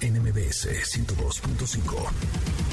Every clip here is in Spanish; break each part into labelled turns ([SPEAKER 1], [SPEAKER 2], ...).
[SPEAKER 1] NMBS 102.5.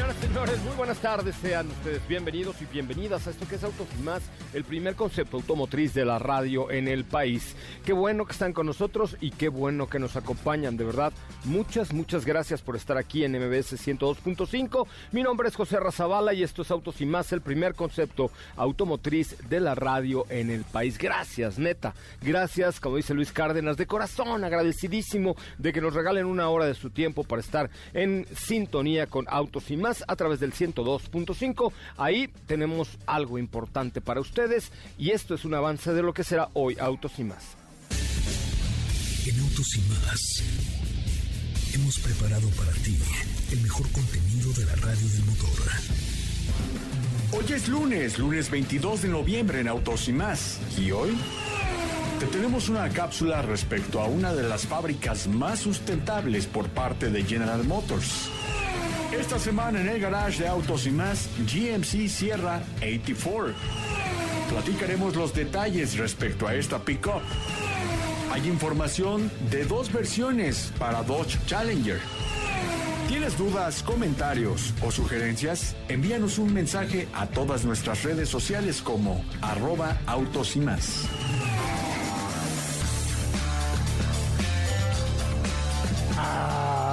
[SPEAKER 2] Señoras y señores, muy buenas tardes. Sean ustedes bienvenidos y bienvenidas a esto que es Autos y Más, el primer concepto automotriz de la radio en el país. Qué bueno que están con nosotros y qué bueno que nos acompañan, de verdad. Muchas, muchas gracias por estar aquí en MBS 102.5. Mi nombre es José Razabala y esto es Autos y Más, el primer concepto automotriz de la radio en el país. Gracias, neta. Gracias, como dice Luis Cárdenas, de corazón, agradecidísimo de que nos regalen una hora de su tiempo para estar en sintonía con Autos y más a través del 102.5. Ahí tenemos algo importante para ustedes y esto es un avance de lo que será hoy Autos y más.
[SPEAKER 1] En Autos y más hemos preparado para ti el mejor contenido de la radio del motor.
[SPEAKER 3] Hoy es lunes, lunes 22 de noviembre en Autos y más. ¿Y hoy? Te tenemos una cápsula respecto a una de las fábricas más sustentables por parte de General Motors. Esta semana en el garage de Autos y más, GMC Sierra 84. Platicaremos los detalles respecto a esta pickup. Hay información de dos versiones para Dodge Challenger. ¿Tienes dudas, comentarios o sugerencias? Envíanos un mensaje a todas nuestras redes sociales como arroba autos.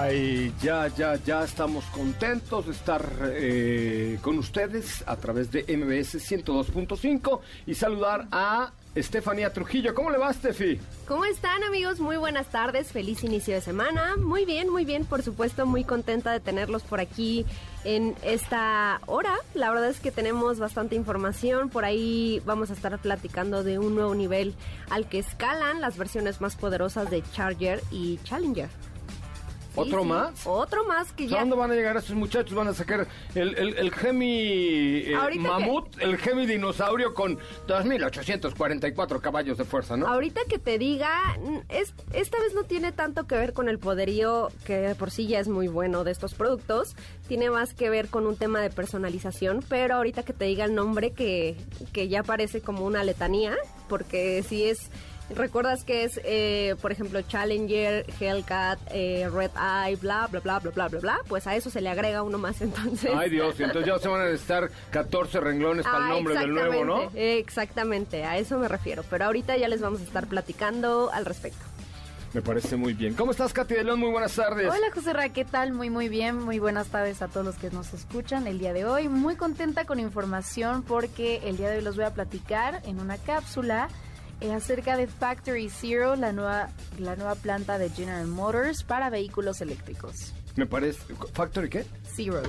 [SPEAKER 2] Ay, ya, ya, ya estamos contentos de estar eh, con ustedes a través de MBS 102.5 y saludar a Estefanía Trujillo. ¿Cómo le va, Steffi?
[SPEAKER 4] ¿Cómo están, amigos? Muy buenas tardes, feliz inicio de semana. Muy bien, muy bien, por supuesto, muy contenta de tenerlos por aquí en esta hora. La verdad es que tenemos bastante información. Por ahí vamos a estar platicando de un nuevo nivel al que escalan las versiones más poderosas de Charger y Challenger.
[SPEAKER 2] ¿Otro
[SPEAKER 4] sí.
[SPEAKER 2] más?
[SPEAKER 4] Otro más que ya.
[SPEAKER 2] ¿Cuándo van a llegar estos muchachos? Van a sacar el, el, el Gemi eh,
[SPEAKER 4] Ahorita que-
[SPEAKER 2] Mamut, el Gemi Dinosaurio con 2.844 caballos de fuerza, ¿no?
[SPEAKER 4] Ahorita que te diga, es, esta vez no tiene tanto que ver con el poderío, que de por sí ya es muy bueno de estos productos, tiene más que ver con un tema de personalización, pero ahorita que te diga el nombre que, que ya parece como una letanía, porque si es... ¿Recuerdas que es, eh, por ejemplo, Challenger, Hellcat, eh, Red Eye, bla, bla, bla, bla, bla, bla, bla? Pues a eso se le agrega uno más entonces.
[SPEAKER 2] Ay Dios, entonces ya se van a necesitar 14 renglones para el
[SPEAKER 4] Ah,
[SPEAKER 2] nombre del nuevo, ¿no?
[SPEAKER 4] exactamente, Exactamente, a eso me refiero. Pero ahorita ya les vamos a estar platicando al respecto.
[SPEAKER 2] Me parece muy bien. ¿Cómo estás, Katy de León? Muy buenas tardes.
[SPEAKER 5] Hola José Ra, ¿qué tal? Muy muy bien, muy buenas tardes a todos los que nos escuchan el día de hoy. Muy contenta con información porque el día de hoy los voy a platicar en una cápsula eh, acerca de Factory Zero, la nueva, la nueva planta de General Motors para vehículos eléctricos.
[SPEAKER 2] Me parece... ¿Factory qué?
[SPEAKER 5] Zero,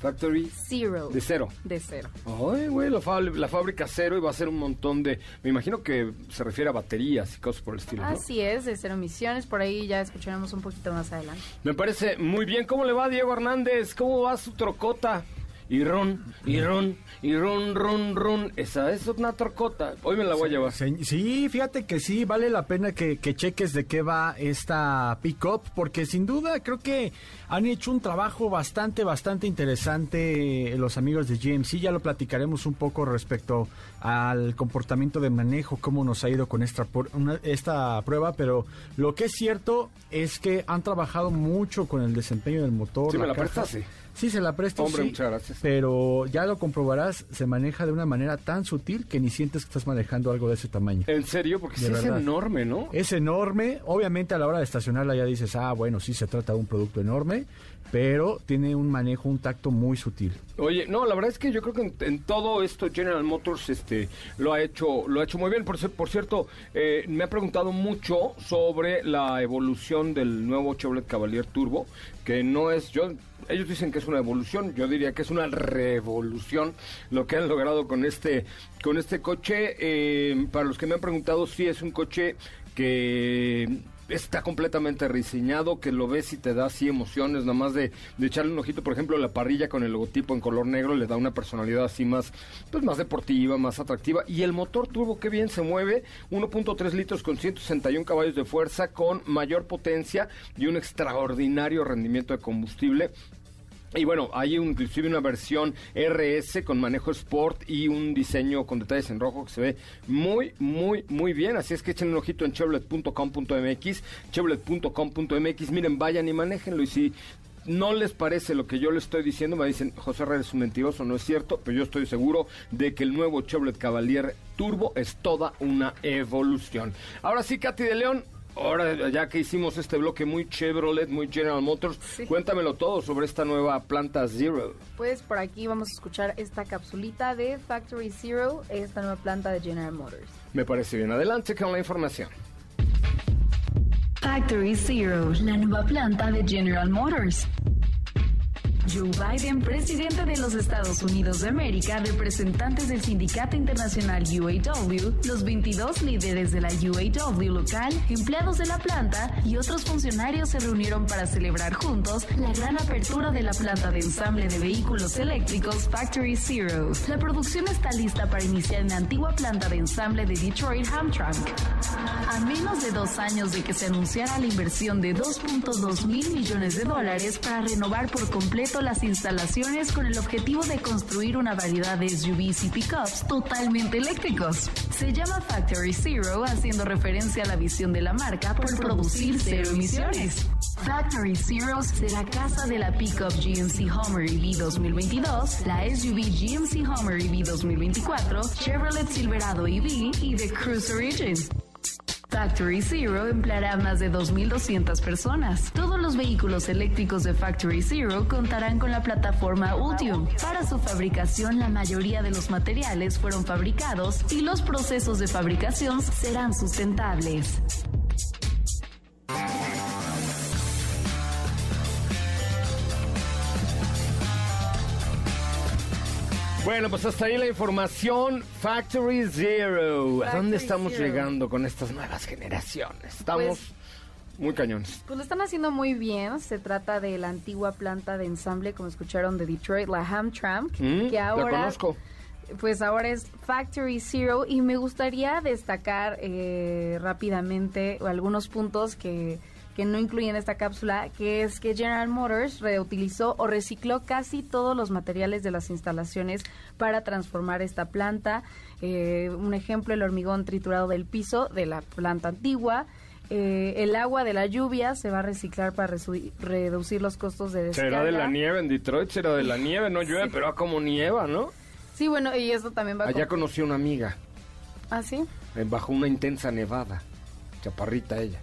[SPEAKER 2] Factory
[SPEAKER 5] Zero.
[SPEAKER 2] de cero.
[SPEAKER 5] De cero.
[SPEAKER 2] Ay, güey, la, fáb- la fábrica cero y va a ser un montón de... Me imagino que se refiere a baterías y cosas por el estilo, ¿no?
[SPEAKER 5] Así es, de cero emisiones, por ahí ya escucharemos un poquito más adelante.
[SPEAKER 2] Me parece muy bien. ¿Cómo le va Diego Hernández? ¿Cómo va su trocota? Y ron, y ron, y ron, ron, ron. Esa es una trocota. Hoy me la voy a llevar.
[SPEAKER 6] Se- Sí, fíjate que sí, vale la pena que, que cheques de qué va esta pick-up, porque sin duda creo que han hecho un trabajo bastante, bastante interesante eh, los amigos de GMC. Ya lo platicaremos un poco respecto al comportamiento de manejo, cómo nos ha ido con esta, una- esta prueba, pero lo que es cierto es que han trabajado mucho con el desempeño del motor.
[SPEAKER 2] Sí, me la
[SPEAKER 6] caja.
[SPEAKER 2] prestaste.
[SPEAKER 6] Sí, se la presto,
[SPEAKER 2] Hombre,
[SPEAKER 6] sí,
[SPEAKER 2] muchas gracias.
[SPEAKER 6] pero ya lo comprobarás, se maneja de una manera tan sutil que ni sientes que estás manejando algo de ese tamaño.
[SPEAKER 2] En serio, porque sí es enorme, ¿no?
[SPEAKER 6] Es enorme, obviamente a la hora de estacionarla ya dices, ah, bueno, sí se trata de un producto enorme, pero tiene un manejo, un tacto muy sutil.
[SPEAKER 2] Oye, no, la verdad es que yo creo que en, todo esto General Motors este lo ha hecho lo ha hecho muy bien. Por, por cierto, eh, me ha preguntado mucho sobre la evolución del nuevo Chevrolet Cavalier Turbo, que no es yo ellos dicen que es una evolución, yo diría que es una revolución lo que han logrado con este con este coche. Eh, para los que me han preguntado, sí es un coche que está completamente rediseñado, que lo ves y te da así emociones, nada más de, de echarle un ojito, por ejemplo, la parrilla con el logotipo en color negro le da una personalidad así más, pues más deportiva, más atractiva. Y el motor turbo, qué bien se mueve, 1.3 litros con 161 caballos de fuerza, con mayor potencia y un extraordinario rendimiento de combustible. Y bueno, hay inclusive una versión RS con manejo Sport y un diseño con detalles en rojo que se ve muy, muy, muy bien. Así es que echen un ojito en chevrolet.com.mx, chevrolet.com.mx. Miren, vayan y manéjenlo. Y si no les parece lo que yo les estoy diciendo, me dicen, José Herrera es un mentiroso, no es cierto, pero yo estoy seguro de que el nuevo Chevrolet Cavalier Turbo es toda una evolución. Ahora sí, Katy de León. Ahora, ya que hicimos este bloque muy Chevrolet, muy General Motors,
[SPEAKER 5] Sí.
[SPEAKER 2] cuéntamelo todo sobre esta nueva planta Zero.
[SPEAKER 5] Pues por aquí vamos a escuchar esta capsulita de Factory Zero, esta nueva planta de General Motors.
[SPEAKER 2] Me parece bien. Adelante con la información.
[SPEAKER 7] Factory Zero, la nueva planta de General Motors. Joe Biden, presidente de los Estados Unidos de América, representantes del Sindicato Internacional UAW, los 22 líderes de la UAW local, empleados de la planta y otros funcionarios se reunieron para celebrar juntos la gran apertura de la planta de ensamble de vehículos eléctricos Factory Zero. La producción está lista para iniciar en la antigua planta de ensamble de Detroit Hamtramck. A menos de dos años de que se anunciara la inversión de 2.2 mil millones de dólares para renovar por las instalaciones con el objetivo de construir una variedad de SUVs y pickups totalmente eléctricos. Se llama Factory Zero haciendo referencia a la visión de la marca por producir cero emisiones. Factory Zero será casa de la pickup GMC Hummer EV 2022, la SUV GMC Hummer EV 2024, Chevrolet Silverado EV y The Cruise Origin. Factory Zero empleará a más de 2.200 personas. Todos los vehículos eléctricos de Factory Zero contarán con la plataforma Ultium. Para su fabricación, la mayoría de los materiales fueron fabricados y los procesos de fabricación serán sustentables.
[SPEAKER 2] Bueno, pues hasta ahí la información. Factory Zero. ¿A dónde estamos
[SPEAKER 5] Zero.
[SPEAKER 2] llegando con estas nuevas generaciones? Estamos
[SPEAKER 5] Pues-
[SPEAKER 2] muy cañones.
[SPEAKER 5] Pues lo están haciendo muy bien. Se trata de la antigua planta de ensamble, como escucharon, de Detroit, la Hamtramck,
[SPEAKER 2] Mm,
[SPEAKER 5] que
[SPEAKER 2] la
[SPEAKER 5] ahora,
[SPEAKER 2] conozco.
[SPEAKER 5] pues ahora es Factory Zero. Y me gustaría destacar eh, rápidamente algunos puntos que que no incluyen esta cápsula, que es que General Motors reutilizó o recicló casi todos los materiales de las instalaciones para transformar esta planta. Eh, un ejemplo, el hormigón triturado del piso de la planta antigua. Eh, el agua de la lluvia se va a reciclar para reducir los costos de descarga.
[SPEAKER 2] Será de la nieve en Detroit, será de la nieve, no llueve, pero ah, como nieva, ¿no?
[SPEAKER 5] Sí, bueno, y eso también va a...
[SPEAKER 2] Allá
[SPEAKER 5] con-
[SPEAKER 2] conocí a una amiga,
[SPEAKER 5] ¿Ah, sí?
[SPEAKER 2] eh, bajo una intensa nevada. Chaparrita ella.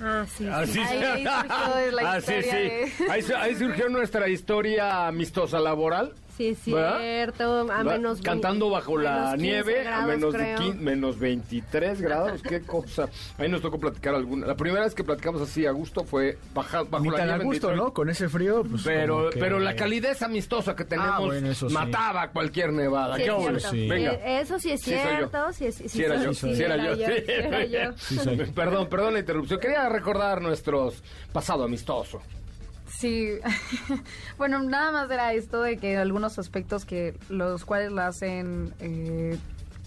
[SPEAKER 4] Ah, sí. sí.
[SPEAKER 2] Así
[SPEAKER 5] Ahí- ahí surgió la
[SPEAKER 2] Ah, sí,
[SPEAKER 5] historia
[SPEAKER 2] sí.
[SPEAKER 5] de-
[SPEAKER 2] Ahí, su- ahí surgió nuestra historia amistosa laboral.
[SPEAKER 4] Sí, es cierto. A menos
[SPEAKER 2] Cantando bajo la
[SPEAKER 4] menos 15
[SPEAKER 2] nieve a menos, de
[SPEAKER 4] creo.
[SPEAKER 2] 15 menos 23 grados. Qué cosa. Ahí nos tocó platicar alguna. La primera vez que platicamos así a gusto fue baja- bajo
[SPEAKER 6] Ni
[SPEAKER 2] la
[SPEAKER 6] tan
[SPEAKER 2] nieve
[SPEAKER 6] a gusto. ¿no? Con ese frío, pues
[SPEAKER 2] Pero,
[SPEAKER 6] que-
[SPEAKER 2] pero la calidez amistosa que tenemos
[SPEAKER 6] Ah, bueno, sí.
[SPEAKER 2] mataba cualquier nevada.
[SPEAKER 4] Sí,
[SPEAKER 2] ¿Qué
[SPEAKER 4] es
[SPEAKER 2] óvole?
[SPEAKER 4] cierto.
[SPEAKER 2] Venga.
[SPEAKER 4] Eso sí es cierto. Sí, sí,
[SPEAKER 2] Sí era yo, sí era yo, sí.
[SPEAKER 4] sí era yo.
[SPEAKER 6] Sí soy.
[SPEAKER 2] Perdón, perdón la interrupción. Quería recordar nuestros pasado amistoso.
[SPEAKER 5] Sí, bueno, nada más era esto de que algunos aspectos que los cuales la hacen eh,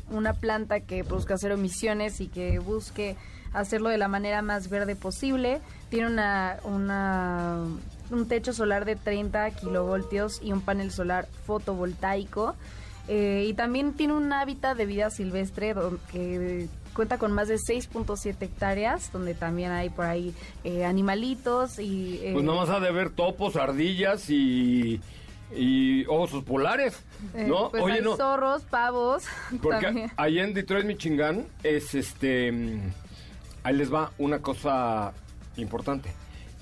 [SPEAKER 5] una planta que produzca cero emisiones y que busque hacerlo de la manera más verde posible. Tiene una, un techo solar de 30 kilovoltios y un panel solar fotovoltaico. Eh, y también tiene un hábitat de vida silvestre que cuenta con más de 6.7 hectáreas, donde también hay por ahí eh, animalitos y... eh,
[SPEAKER 2] Pues nomás ha de ver topos, ardillas y, y osos polares,
[SPEAKER 5] eh,
[SPEAKER 2] ¿no?
[SPEAKER 5] pues
[SPEAKER 2] Oye,
[SPEAKER 5] hay
[SPEAKER 2] no,
[SPEAKER 5] zorros, pavos.
[SPEAKER 2] porque
[SPEAKER 5] también.
[SPEAKER 2] allá en Detroit, Michigan, es este... Ahí les va una cosa importante.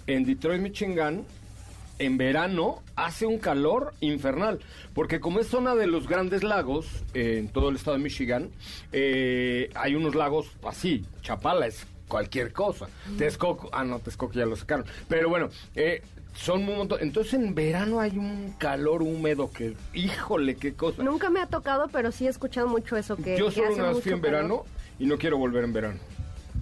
[SPEAKER 2] En Detroit, Michigan, en verano hace un calor infernal, porque como es zona de los grandes lagos eh, en todo el estado de Michigan, eh, hay unos lagos así, Chapala es cualquier cosa, Texcoco, ah no, Texcoco ya lo sacaron, pero bueno, eh, son un montón, entonces en verano hay un calor húmedo que, híjole, qué cosa.
[SPEAKER 4] Nunca me ha tocado, pero sí he escuchado mucho eso. Que,
[SPEAKER 2] Yo
[SPEAKER 4] que
[SPEAKER 2] solo una vez fui en
[SPEAKER 4] calor.
[SPEAKER 2] verano y no quiero volver en verano.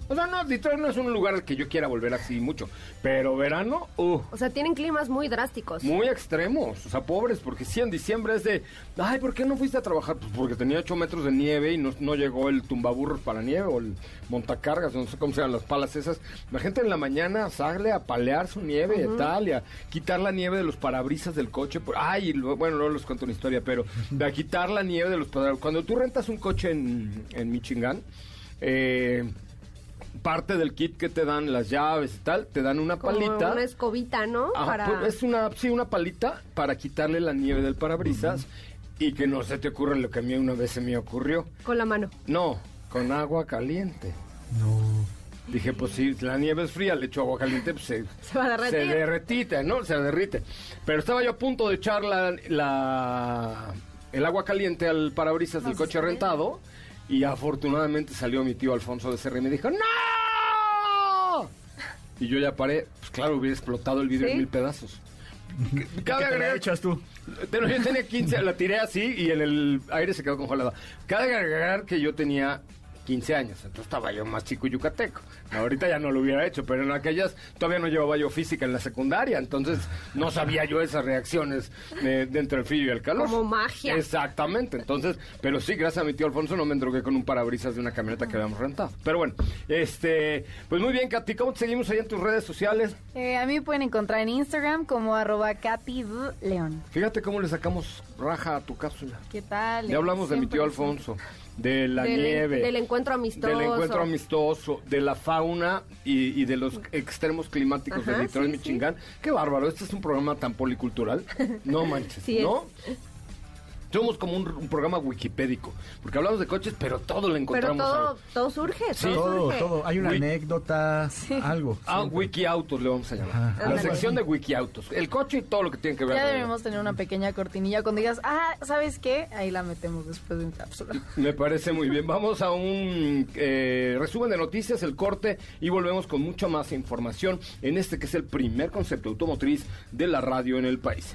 [SPEAKER 2] O sea, no, Detroit no es un lugar al que yo quiera volver así mucho, pero verano, uh,
[SPEAKER 4] O sea, tienen climas muy drásticos.
[SPEAKER 2] muy extremos, o sea, pobres, porque sí, en diciembre es de, ay, ¿por qué no fuiste a trabajar? Pues porque tenía 8 metros de nieve y no, no llegó el tumbaburros para nieve o el montacargas, no sé cómo se llaman las palas esas. La gente en la mañana sale a palear su nieve y tal, y a quitar la nieve de los parabrisas del coche. por- ay, y luego- bueno, luego les cuento una historia, pero de a quitar la nieve de los parabrisas. Cuando tú rentas un coche en, en Michigan, eh, parte del kit que te dan, las llaves y tal, te dan una
[SPEAKER 4] Como
[SPEAKER 2] palita.
[SPEAKER 4] una escobita, ¿no?
[SPEAKER 2] Ajá,
[SPEAKER 4] Para...
[SPEAKER 2] pues es una, sí, una palita para quitarle la nieve del parabrisas y que no se te ocurra lo que a mí una vez se me ocurrió.
[SPEAKER 4] Con la mano.
[SPEAKER 2] No, con agua caliente.
[SPEAKER 6] No.
[SPEAKER 2] Dije, pues si la nieve es fría, le echo agua caliente, pues se,
[SPEAKER 4] Se va a derretir.
[SPEAKER 2] se derretita, ¿no? Se derrite. Pero estaba yo a punto de echar la, la- el agua caliente al parabrisas del coche rentado y afortunadamente salió mi tío Alfonso de Serra y me dijo, ¡No! Y yo ya paré, pues claro, hubiera explotado el vidrio
[SPEAKER 4] ¿Sí?
[SPEAKER 2] en mil pedazos.
[SPEAKER 6] ¿Qué
[SPEAKER 2] Cabe
[SPEAKER 6] te la
[SPEAKER 2] agregar-
[SPEAKER 6] echas tú?
[SPEAKER 2] pero yo tenía 15, la tiré así y en el aire se quedó congelada. Cabe agregar que yo tenía 15 años, entonces estaba yo más chico y yucateco. Ahorita ya no lo hubiera hecho, pero en aquellas todavía no llevaba yo física en la secundaria, entonces no sabía yo esas reacciones de, de entre el frío y el calor.
[SPEAKER 4] Como magia.
[SPEAKER 2] Exactamente, entonces, pero sí, gracias a mi tío Alfonso no me endrogué con un parabrisas de una camioneta que habíamos rentado. Pero bueno, este, pues muy bien, Katy, ¿cómo te seguimos ahí en tus redes sociales?
[SPEAKER 5] Eh, a mí me pueden encontrar en Instagram como arroba. León.
[SPEAKER 2] Fíjate cómo le sacamos raja a tu cápsula.
[SPEAKER 5] ¿Qué tal?
[SPEAKER 2] Ya hablamos de mi tío
[SPEAKER 5] sí.
[SPEAKER 2] Alfonso, de la
[SPEAKER 4] del,
[SPEAKER 2] nieve,
[SPEAKER 4] del encuentro amistoso.
[SPEAKER 2] del encuentro amistoso, de la fauna y, y de los extremos climáticos de
[SPEAKER 4] Ajá,
[SPEAKER 2] Detroit,
[SPEAKER 4] sí,
[SPEAKER 2] Michigan. Qué bárbaro, este es un programa tan policultural. No manches,
[SPEAKER 4] Sí es.
[SPEAKER 2] Somos como un, un programa wikipédico, porque hablamos de coches, pero todo lo
[SPEAKER 4] Pero
[SPEAKER 2] encontramos.
[SPEAKER 4] todo, todo surge.
[SPEAKER 2] Sí.
[SPEAKER 6] Todo,
[SPEAKER 4] surge.
[SPEAKER 6] todo. Hay una anécdota, algo.
[SPEAKER 2] Ah,
[SPEAKER 6] siempre.
[SPEAKER 2] Wikiautos le vamos a llamar. La sección de Wikiautos. El coche y todo lo que tiene que ver.
[SPEAKER 5] Ya debemos tener una pequeña cortinilla cuando digas, ah, ¿sabes qué? Ahí la metemos después de un cápsula.
[SPEAKER 2] Me parece muy bien. Vamos a un eh, resumen de noticias, el corte, y volvemos con mucha más información en este que es el primer concepto automotriz de la radio en el país.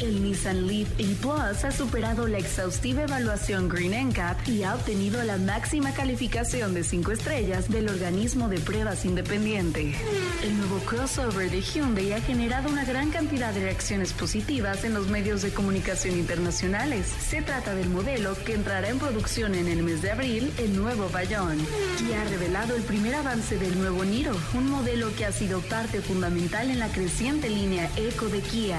[SPEAKER 7] El Nissan Leaf E-Plus ha superado la exhaustiva evaluación Green NCAP y ha obtenido la máxima calificación de 5 estrellas del organismo de pruebas independiente. El nuevo crossover de Hyundai ha generado una gran cantidad de reacciones positivas en los medios de comunicación internacionales. Se trata del modelo que entrará en producción en el mes de abril, el nuevo Bayon. Kia ha revelado el primer avance del nuevo Niro, un modelo que ha sido parte fundamental en la creciente línea Eco de Kia.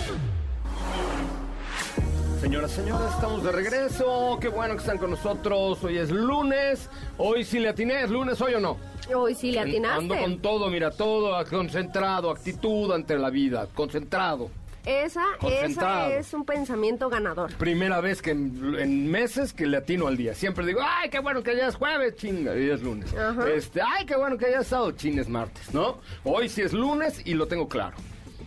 [SPEAKER 2] Señoras, señores, estamos de regreso. Qué bueno que están con nosotros. Hoy es lunes. Hoy sí le atiné. ¿Es lunes hoy o no?
[SPEAKER 4] Hoy sí le atinaste.
[SPEAKER 2] Ando con todo, mira, todo concentrado, actitud ante la vida, concentrado.
[SPEAKER 4] Esa,
[SPEAKER 2] Concentrado.
[SPEAKER 4] esa es un pensamiento ganador.
[SPEAKER 2] Primera vez que en, en meses que le atino al día. Siempre digo, ay, qué bueno que ya es jueves, chinga, y es lunes.
[SPEAKER 4] Ajá.
[SPEAKER 2] Este, ay, qué bueno que ya es sábado, chin, es martes, ¿no? Hoy sí es lunes y lo tengo claro.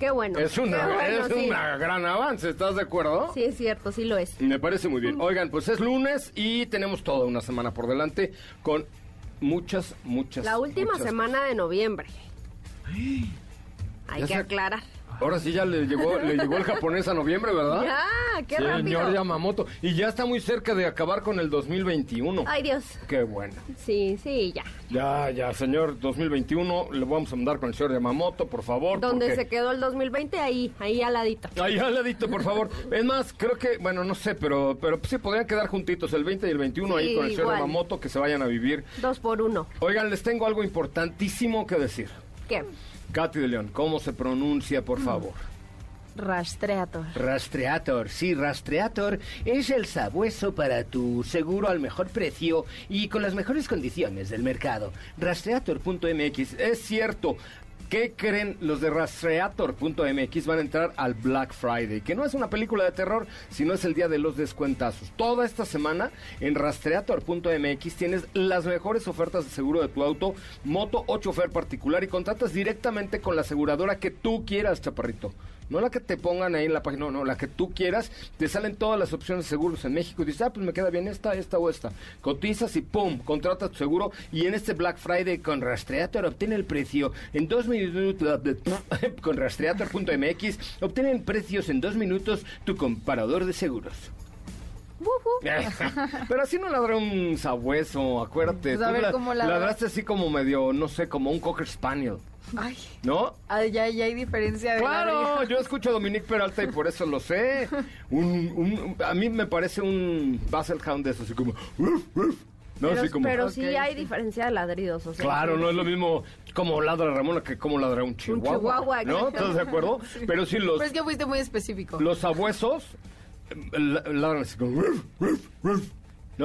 [SPEAKER 4] Qué bueno.
[SPEAKER 2] Es, una,
[SPEAKER 4] bueno,
[SPEAKER 2] es
[SPEAKER 4] sí.
[SPEAKER 2] una gran avance, ¿estás de acuerdo?
[SPEAKER 4] Sí, es cierto, sí lo es.
[SPEAKER 2] Me parece muy bien. Oigan, pues es lunes y tenemos toda una semana por delante con muchas, muchas.
[SPEAKER 4] La última
[SPEAKER 2] muchas
[SPEAKER 4] semana de noviembre. Hay que
[SPEAKER 2] se-
[SPEAKER 4] aclarar.
[SPEAKER 2] Ahora sí ya le llegó, le llegó el japonés a noviembre, ¿verdad?
[SPEAKER 4] Ya, qué
[SPEAKER 2] Señor
[SPEAKER 4] rápido.
[SPEAKER 2] Yamamoto. Y ya está muy cerca de acabar con el 2021.
[SPEAKER 4] Ay, Dios.
[SPEAKER 2] Qué bueno.
[SPEAKER 4] Sí, sí, ya.
[SPEAKER 2] Ya, ya, señor 2021, le vamos a mandar con el señor Yamamoto, por favor.
[SPEAKER 4] Donde
[SPEAKER 2] porque-
[SPEAKER 4] se quedó el 2020, ahí, ahí al ladito.
[SPEAKER 2] Ahí al ladito, por favor. Es más, creo que, bueno, no sé, pero, pero sí podrían quedar juntitos el 20 y el 21 ahí con el señor. Yamamoto, que se vayan a vivir.
[SPEAKER 4] Dos por uno.
[SPEAKER 2] Oigan, les tengo algo importantísimo que decir.
[SPEAKER 4] ¿Qué?
[SPEAKER 2] Katy de León, ¿cómo se pronuncia, por
[SPEAKER 4] Mm.
[SPEAKER 2] favor?
[SPEAKER 5] Rastreator.
[SPEAKER 8] Rastreator, sí, Rastreator es el sabueso para tu seguro al mejor precio y con las mejores condiciones del mercado.
[SPEAKER 2] Rastreator.mx, es cierto. ¿Qué creen los de Rastreator.mx? Van a entrar al Black Friday, que no es una película de terror, sino es el día de los descuentazos. Toda esta semana en Rastreator.mx tienes las mejores ofertas de seguro de tu auto, moto o chofer particular y contratas directamente con la aseguradora que tú quieras, chaparrito. No la que te pongan ahí en la página, no, no, la que tú quieras. Te salen todas las opciones de seguros en México y dices, ah, pues me queda bien esta, esta o esta. Cotizas y pum, contratas tu seguro. Y en este Black Friday con Rastreator obtiene el precio en dos minutos. con Rastreator.mx obtienen precios en dos minutos tu comparador de seguros. Pero así no ladra un sabueso, acuérdate.
[SPEAKER 5] Pues a
[SPEAKER 2] Tú
[SPEAKER 5] ver
[SPEAKER 2] la-
[SPEAKER 5] cómo ladra.
[SPEAKER 2] ladraste así como medio, no sé, como un Cocker Spaniel,
[SPEAKER 5] Ay,
[SPEAKER 2] ¿no?
[SPEAKER 5] ah, ya, ya hay diferencia de
[SPEAKER 2] Claro,
[SPEAKER 5] ladrido.
[SPEAKER 2] yo escucho a Dominique Peralta y por eso lo sé. Un, un- a mí me parece un Basset Hound de eso, así como... "Uf, uf", No,
[SPEAKER 4] pero
[SPEAKER 2] así como...
[SPEAKER 4] pero sí
[SPEAKER 5] Ok,
[SPEAKER 4] hay
[SPEAKER 5] sí.
[SPEAKER 4] diferencia de ladridos. O sea,
[SPEAKER 2] Claro, no es lo mismo como ladra Ramona que como ladra un chihuahua.
[SPEAKER 4] chihuahua,
[SPEAKER 2] ¿No?
[SPEAKER 4] exacto.
[SPEAKER 2] ¿Estás de acuerdo? Pero sí, los,
[SPEAKER 5] Pero es que fuiste muy específico.
[SPEAKER 2] los sabuesos la- ladran así como...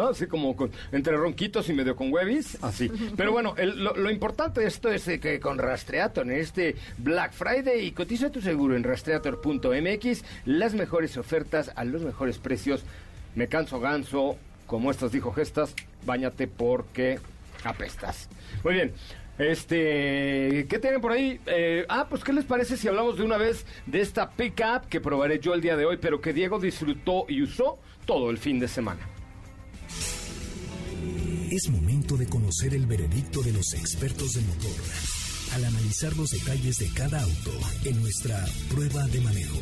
[SPEAKER 2] Así como con- entre ronquitos y medio con huevis, así. Pero bueno, el- lo, lo importante de esto es que con Rastreator, en este Black Friday, y cotiza tu seguro en rastreator.mx, las mejores ofertas a los mejores precios. Me canso ganso, como estas dijo gestas, bañate porque apestas. Muy bien. Este, ¿qué tienen por ahí? Eh, ah, pues ¿qué les parece si hablamos de una vez de esta pickup que probaré yo el día de hoy, pero que Diego disfrutó y usó todo el fin de semana?
[SPEAKER 1] Es momento de conocer el veredicto de los expertos de motor al analizar los detalles de cada auto en nuestra prueba de manejo.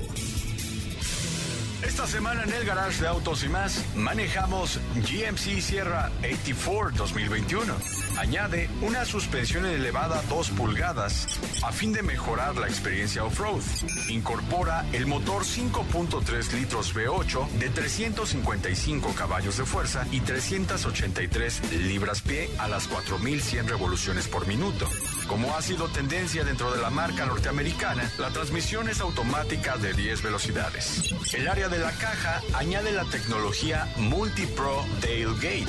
[SPEAKER 3] Esta semana en el garage de autos y más manejamos GMC Sierra 84 2021. Añade una suspensión elevada 2 pulgadas a fin de mejorar la experiencia off-road. Incorpora el motor 5.3 litros V8 de 355 caballos de fuerza y 383 libras pie a las 4100 revoluciones por minuto. Como ha sido tendencia dentro de la marca norteamericana, la transmisión es automática de 10 velocidades. El área de la caja añade la tecnología Multi-Pro Tailgate.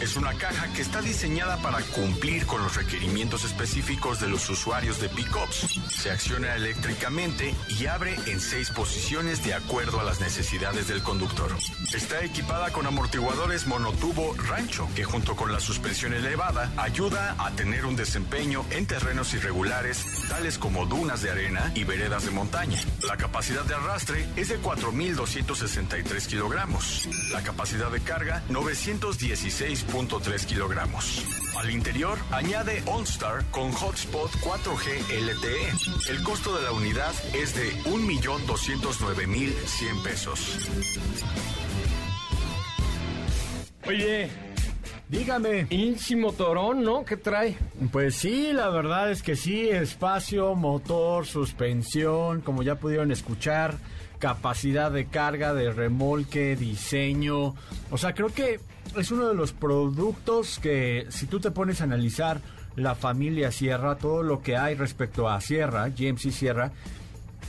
[SPEAKER 3] Es una caja que está diseñada para cumplir con los requerimientos específicos de los usuarios de pickups. Se acciona eléctricamente y abre en seis posiciones de acuerdo a las necesidades del conductor. Está equipada con amortiguadores monotubo Rancho, que junto con la suspensión elevada ayuda a tener un desempeño en terrenos irregulares, tales como dunas de arena y veredas de montaña. La capacidad de arrastre es de 4.263 kilogramos. La capacidad de carga, 916.3 kilogramos. Al interior, añade OnStar con Hotspot 4G LTE. El costo de la unidad es de 1.209.100 pesos.
[SPEAKER 2] Oye,
[SPEAKER 6] Dígame.
[SPEAKER 2] Inchi Motorón, ¿no? ¿Qué trae?
[SPEAKER 6] Pues sí, la verdad es que sí, espacio, motor, suspensión, como ya pudieron escuchar, capacidad de carga, de remolque, diseño. O sea, creo que es uno de los productos que si tú te pones a analizar la familia Sierra, todo lo que hay respecto a Sierra, GMC Sierra,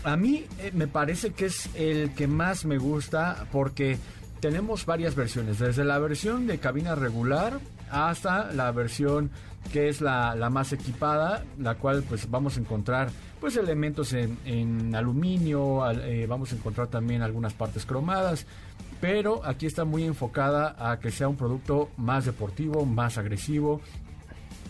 [SPEAKER 6] a mí eh, me parece que es el que más me gusta porque tenemos varias versiones, desde la versión de cabina regular hasta la versión que es la, la más equipada, la cual pues vamos a encontrar pues elementos en, en aluminio, al- eh, vamos a encontrar también algunas partes cromadas, pero aquí está muy enfocada a que sea un producto más deportivo, más agresivo,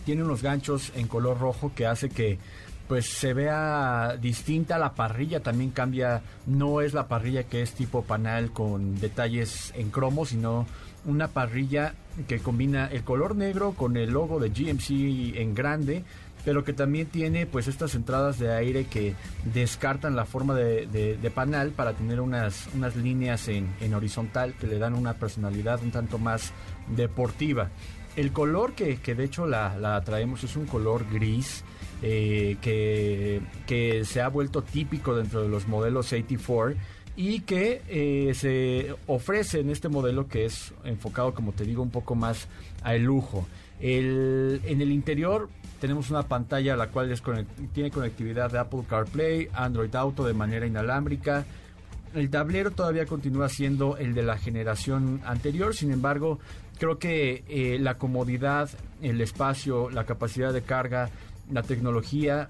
[SPEAKER 6] tiene unos ganchos en color rojo que hace que pues se vea distinta la parrilla también cambia no es la parrilla que es tipo panal con detalles en cromo sino una parrilla que combina el color negro con el logo de GMC en grande pero que también tiene pues estas entradas de aire que descartan la forma de, panal para tener unas, unas líneas en, horizontal que le dan una personalidad un tanto más deportiva. El color que, de hecho la, traemos es un color gris eh, que, que se ha vuelto típico dentro de los modelos 84 y que eh, se ofrece en este modelo que es enfocado, como te digo, un poco más al lujo. El, en el interior tenemos una pantalla la cual tiene conectividad de Apple CarPlay, Android Auto de manera inalámbrica. El tablero todavía continúa siendo el de la generación anterior, sin embargo, creo que eh, la comodidad, el espacio, la capacidad de carga, la tecnología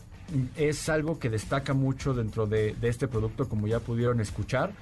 [SPEAKER 6] es algo que destaca mucho dentro de, de este producto, como ya pudieron escuchar.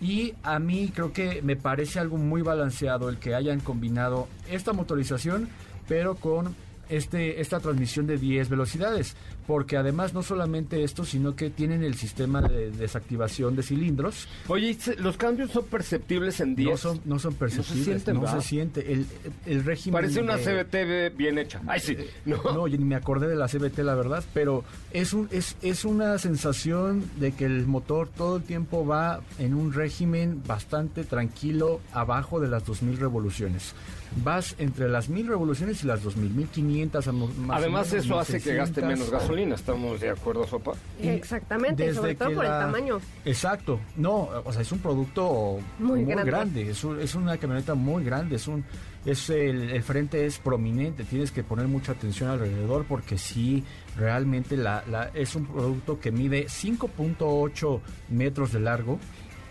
[SPEAKER 6] Y a mí creo que me parece algo muy balanceado el que hayan combinado esta motorización, pero con este, esta transmisión de 10 velocidades, porque además no solamente esto, sino que tienen el sistema de desactivación de cilindros.
[SPEAKER 2] Oye, ¿los cambios son perceptibles en 10?
[SPEAKER 6] No son, no son perceptibles, no se, siente. El, el, régimen...
[SPEAKER 2] Parece una CBT bien hecha. Ay, sí.
[SPEAKER 6] Eh, no. no, yo ni me acordé de la CBT, la verdad, pero es, un, es, es una sensación de que el motor todo el tiempo va en un régimen bastante tranquilo abajo de las 2000 revoluciones vas entre las mil revoluciones y las dos mil, mil quinientas.
[SPEAKER 2] Además, eso hace que gaste menos gasolina, ¿estamos de acuerdo, Sopa?
[SPEAKER 4] Exactamente, sobre todo por el tamaño.
[SPEAKER 6] Exacto, no, o sea, es un producto muy, grande, Es, es, una camioneta muy grande, es un... Es el, frente es prominente, tienes que poner mucha atención alrededor porque sí, realmente la, la es un producto que mide 5.8 metros de largo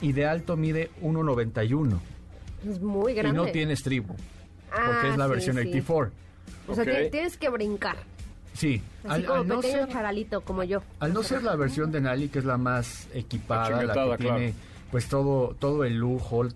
[SPEAKER 6] y de alto mide 1.91.
[SPEAKER 4] Es muy grande.
[SPEAKER 6] Y no tiene estribo porque es la ah, versión 84.
[SPEAKER 4] O sea, tienes que brincar.
[SPEAKER 6] Sí,
[SPEAKER 4] Así como pequeño charalito, como yo.
[SPEAKER 6] Al no ser la versión de Nali, que es la más equipada, la que tiene pues todo, todo el lujo,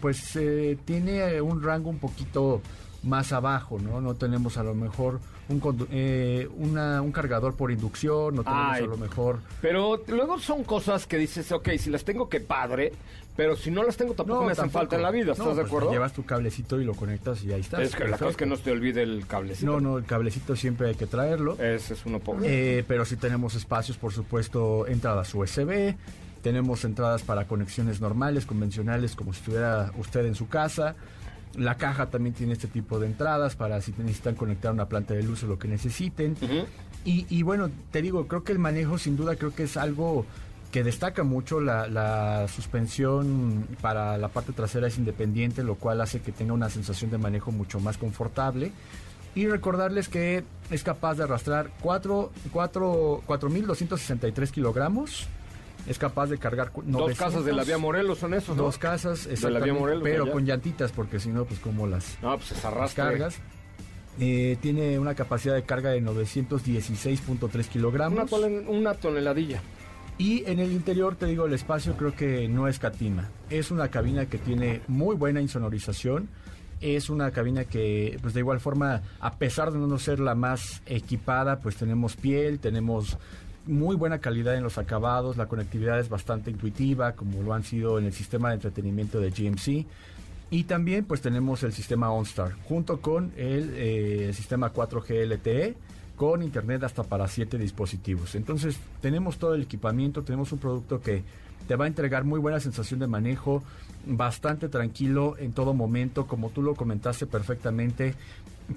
[SPEAKER 6] pues eh, tiene un rango un poquito más abajo, ¿no? No tenemos a lo mejor un, eh, un cargador por inducción, no tenemos a lo mejor...
[SPEAKER 2] Pero luego son cosas que dices, ok, si las tengo, que padre, pero si no las tengo tampoco me hacen falta en la vida, ¿estás de pues, acuerdo?
[SPEAKER 6] llevas tu cablecito y lo conectas y ahí está.
[SPEAKER 2] Es que la cosa es que no se te olvide el cablecito.
[SPEAKER 6] No, no, el cablecito siempre hay que traerlo.
[SPEAKER 2] Ese es uno poco.
[SPEAKER 6] Eh, pero si tenemos espacios, por supuesto, entradas USB, tenemos entradas para conexiones normales, convencionales, como si estuviera usted en su casa. La caja también tiene este tipo de entradas para si necesitan conectar una planta de luz o lo que necesiten. y, bueno, te digo, creo que el manejo sin duda creo que es algo que destaca mucho. La, suspensión para la parte trasera es independiente, lo cual hace que tenga una sensación de manejo mucho más confortable. Y recordarles que es capaz de arrastrar 4.263 kilogramos es capaz de cargar
[SPEAKER 2] dos casas de la vía Morelos son esos
[SPEAKER 6] dos casas pero con llantitas porque si no pues como las
[SPEAKER 2] no pues
[SPEAKER 6] cargas eh, tiene una capacidad de carga de 916.3 kilogramos.
[SPEAKER 2] Una, toneladilla.
[SPEAKER 6] Y en el interior, te digo, el espacio creo que no escatima. Es una cabina que tiene muy buena insonorización. Es una cabina que, pues de igual forma, a pesar de no ser la más equipada, pues tenemos piel, tenemos muy buena calidad en los acabados, la conectividad es bastante intuitiva, como lo han sido en el sistema de entretenimiento de GMC. Y también pues tenemos el sistema OnStar, junto con el eh, sistema 4G LTE, con internet hasta para 7 dispositivos. Entonces tenemos todo el equipamiento, tenemos un producto que te va a entregar muy buena sensación de manejo, bastante tranquilo en todo momento, como tú lo comentaste perfectamente,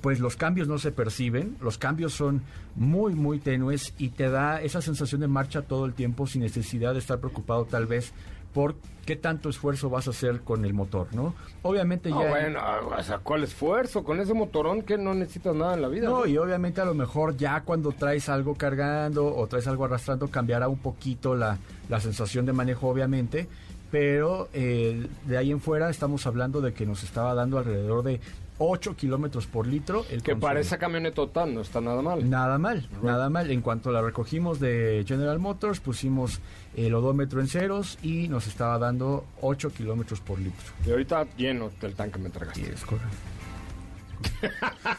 [SPEAKER 6] pues los cambios no se perciben, los cambios son muy, muy tenues y te da esa sensación de marcha todo el tiempo sin necesidad de estar preocupado tal vez por qué tanto esfuerzo vas a hacer con el motor, ¿no? Obviamente ya...
[SPEAKER 2] Bueno, o sea, ¿cuál esfuerzo? Con ese motorón que no necesitas nada en la vida.
[SPEAKER 6] No, y obviamente a lo mejor ya cuando traes algo cargando o traes algo arrastrando cambiará un poquito la, la sensación de manejo, obviamente, pero eh, de ahí en fuera estamos hablando de que nos estaba dando alrededor de 8 kilómetros por litro.
[SPEAKER 2] El que para esa camioneta total no está nada mal.
[SPEAKER 6] Nada mal, nada mal. En cuanto la recogimos de General Motors, pusimos el odómetro en ceros y nos estaba dando 8 kilómetros por litro.
[SPEAKER 2] Y ahorita lleno del tanque me tragaste.
[SPEAKER 6] es correcto.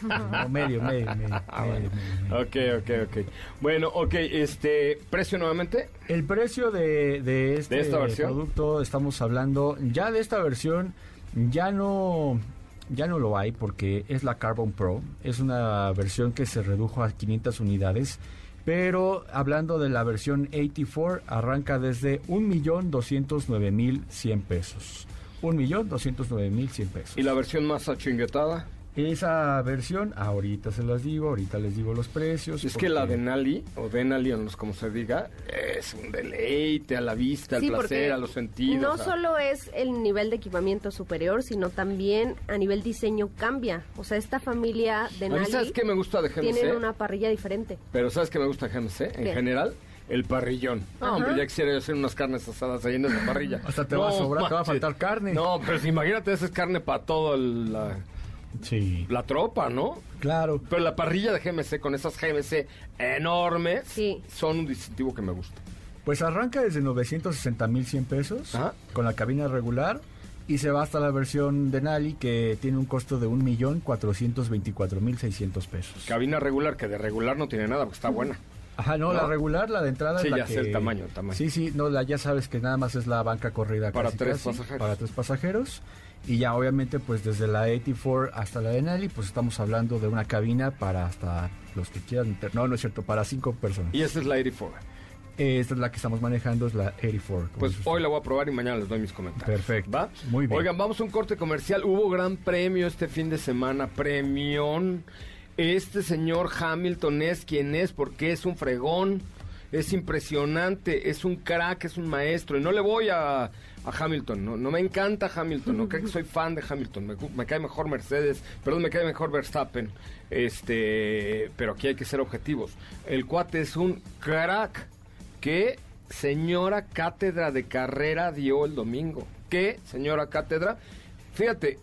[SPEAKER 6] No, medio, medio, medio,
[SPEAKER 2] Ah,
[SPEAKER 6] medio, medio.
[SPEAKER 2] Ok, ok, ok. Bueno, ok, este, precio nuevamente.
[SPEAKER 6] El precio de, de este
[SPEAKER 2] ¿De esta versión?
[SPEAKER 6] producto, estamos hablando, ya de esta versión, ya no, ya no lo hay porque es la Carbon Pro. Es una versión que se redujo a 500 unidades. Pero hablando de la versión 84, arranca desde 1.209.100 pesos. 1.209.100 pesos.
[SPEAKER 2] ¿Y la versión más achinguetada?
[SPEAKER 6] Esa versión, ahorita se las digo, ahorita les digo los precios.
[SPEAKER 2] Es que la Denali, o Denali, o cómo se diga, es un deleite a la vista, al
[SPEAKER 4] Sí,
[SPEAKER 2] placer, a los sentidos.
[SPEAKER 4] No
[SPEAKER 2] a-
[SPEAKER 4] solo es el nivel de equipamiento superior, sino también a nivel diseño cambia. O sea, esta familia de
[SPEAKER 2] A mí, ¿sabes qué me gusta de GMC?
[SPEAKER 4] tienen una parrilla diferente.
[SPEAKER 2] Pero ¿sabes qué me gusta de GMC? En
[SPEAKER 4] ¿Qué?
[SPEAKER 2] general, el parrillón. No,
[SPEAKER 4] Ajá.
[SPEAKER 2] hombre, ya quisiera yo hacer unas carnes asadas ahí en esa parrilla.
[SPEAKER 6] Hasta te
[SPEAKER 2] No,
[SPEAKER 6] va a sobrar, te va a faltar carne.
[SPEAKER 2] No, pero si imagínate, esa es carne para toda la,
[SPEAKER 6] Sí,
[SPEAKER 2] la tropa, ¿no?
[SPEAKER 6] claro.
[SPEAKER 2] Pero la parrilla de GMC con esas GMC enormes
[SPEAKER 4] Sí.
[SPEAKER 2] son un distintivo que me gusta.
[SPEAKER 6] Pues arranca desde 960 mil 100 pesos
[SPEAKER 2] Ajá.
[SPEAKER 6] con la cabina regular y se va hasta la versión de Nali que tiene un costo de 1.424.600 pesos.
[SPEAKER 2] Cabina regular, que de regular no tiene nada, porque está buena.
[SPEAKER 6] Ajá, no,
[SPEAKER 2] ¿No?
[SPEAKER 6] la regular, la de entrada
[SPEAKER 2] Sí,
[SPEAKER 6] es la
[SPEAKER 2] ya
[SPEAKER 6] que...
[SPEAKER 2] sé el tamaño, el tamaño.
[SPEAKER 6] Sí, sí, no, la, ya sabes que nada más es la banca corrida
[SPEAKER 2] Para
[SPEAKER 6] casi,
[SPEAKER 2] tres
[SPEAKER 6] casi,
[SPEAKER 2] pasajeros.
[SPEAKER 6] Para tres pasajeros. Y ya obviamente pues desde la 84 hasta la de Nali pues estamos hablando de una cabina para hasta los que quieran... No, no es cierto, para cinco personas.
[SPEAKER 2] Y esa es la 84.
[SPEAKER 6] Esta es la que estamos manejando, es la 84. como
[SPEAKER 2] Pues hoy la voy a probar y mañana les doy mis comentarios.
[SPEAKER 6] Perfecto.
[SPEAKER 2] ¿Va?
[SPEAKER 6] Muy bien.
[SPEAKER 2] Oigan, vamos a un corte comercial. Hubo gran premio este fin de semana. Premión. Este señor Hamilton es quien es porque es un fregón. Es impresionante. Es un crack, es un maestro. Y no le voy a, a Hamilton. No, no me encanta Hamilton. No creo que soy fan de Hamilton. Me, cae mejor Mercedes. Perdón, me cae mejor Verstappen. Este, pero aquí hay que ser objetivos. El cuate es un crack. ¿Qué señora cátedra de carrera dio el domingo? ¿Qué señora cátedra? Fíjate,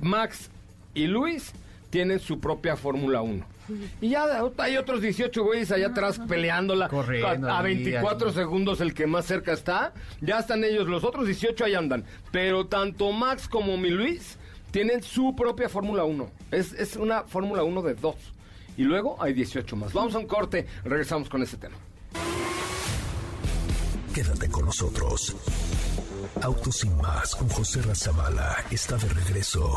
[SPEAKER 2] Max y Luis tienen su propia Fórmula 1. Y ya hay otros 18 güeyes allá atrás peleándola.
[SPEAKER 6] Corriendo
[SPEAKER 2] a, a
[SPEAKER 6] ahí,
[SPEAKER 2] 24
[SPEAKER 6] ahí.
[SPEAKER 2] segundos el que más cerca está. Ya están ellos, los otros 18 ahí andan. Pero tanto Max como mi Luis tienen su propia Fórmula 1. Es, es una Fórmula 1 de dos. Y luego hay 18 más. Vamos a un corte, regresamos con ese tema.
[SPEAKER 1] Quédate con nosotros. Autos sin más con José Razabala está de regreso.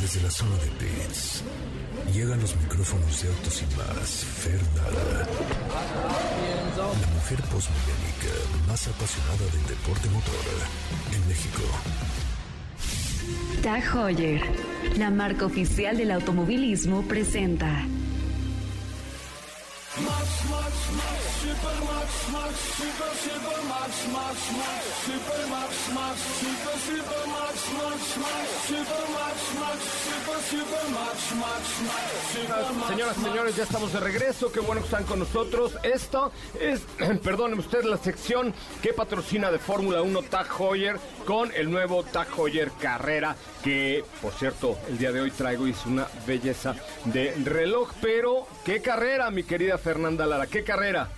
[SPEAKER 1] Desde la zona de pits, llegan los micrófonos de autos y más, Fernanda. La mujer postmillénica más apasionada del deporte motor en México.
[SPEAKER 7] Tag Heuer, la marca oficial del automovilismo, presenta.
[SPEAKER 2] Señoras y señores, ya estamos de regreso. Qué bueno que están con nosotros. Esto es, perdónenme usted, la sección que patrocina de Fórmula 1 Tag Heuer con el nuevo Tag Heuer Carrera, que por cierto, el día de hoy traigo es una belleza de reloj. Pero, ¿qué carrera, mi querida Fernanda Lara? ¿Qué carrera?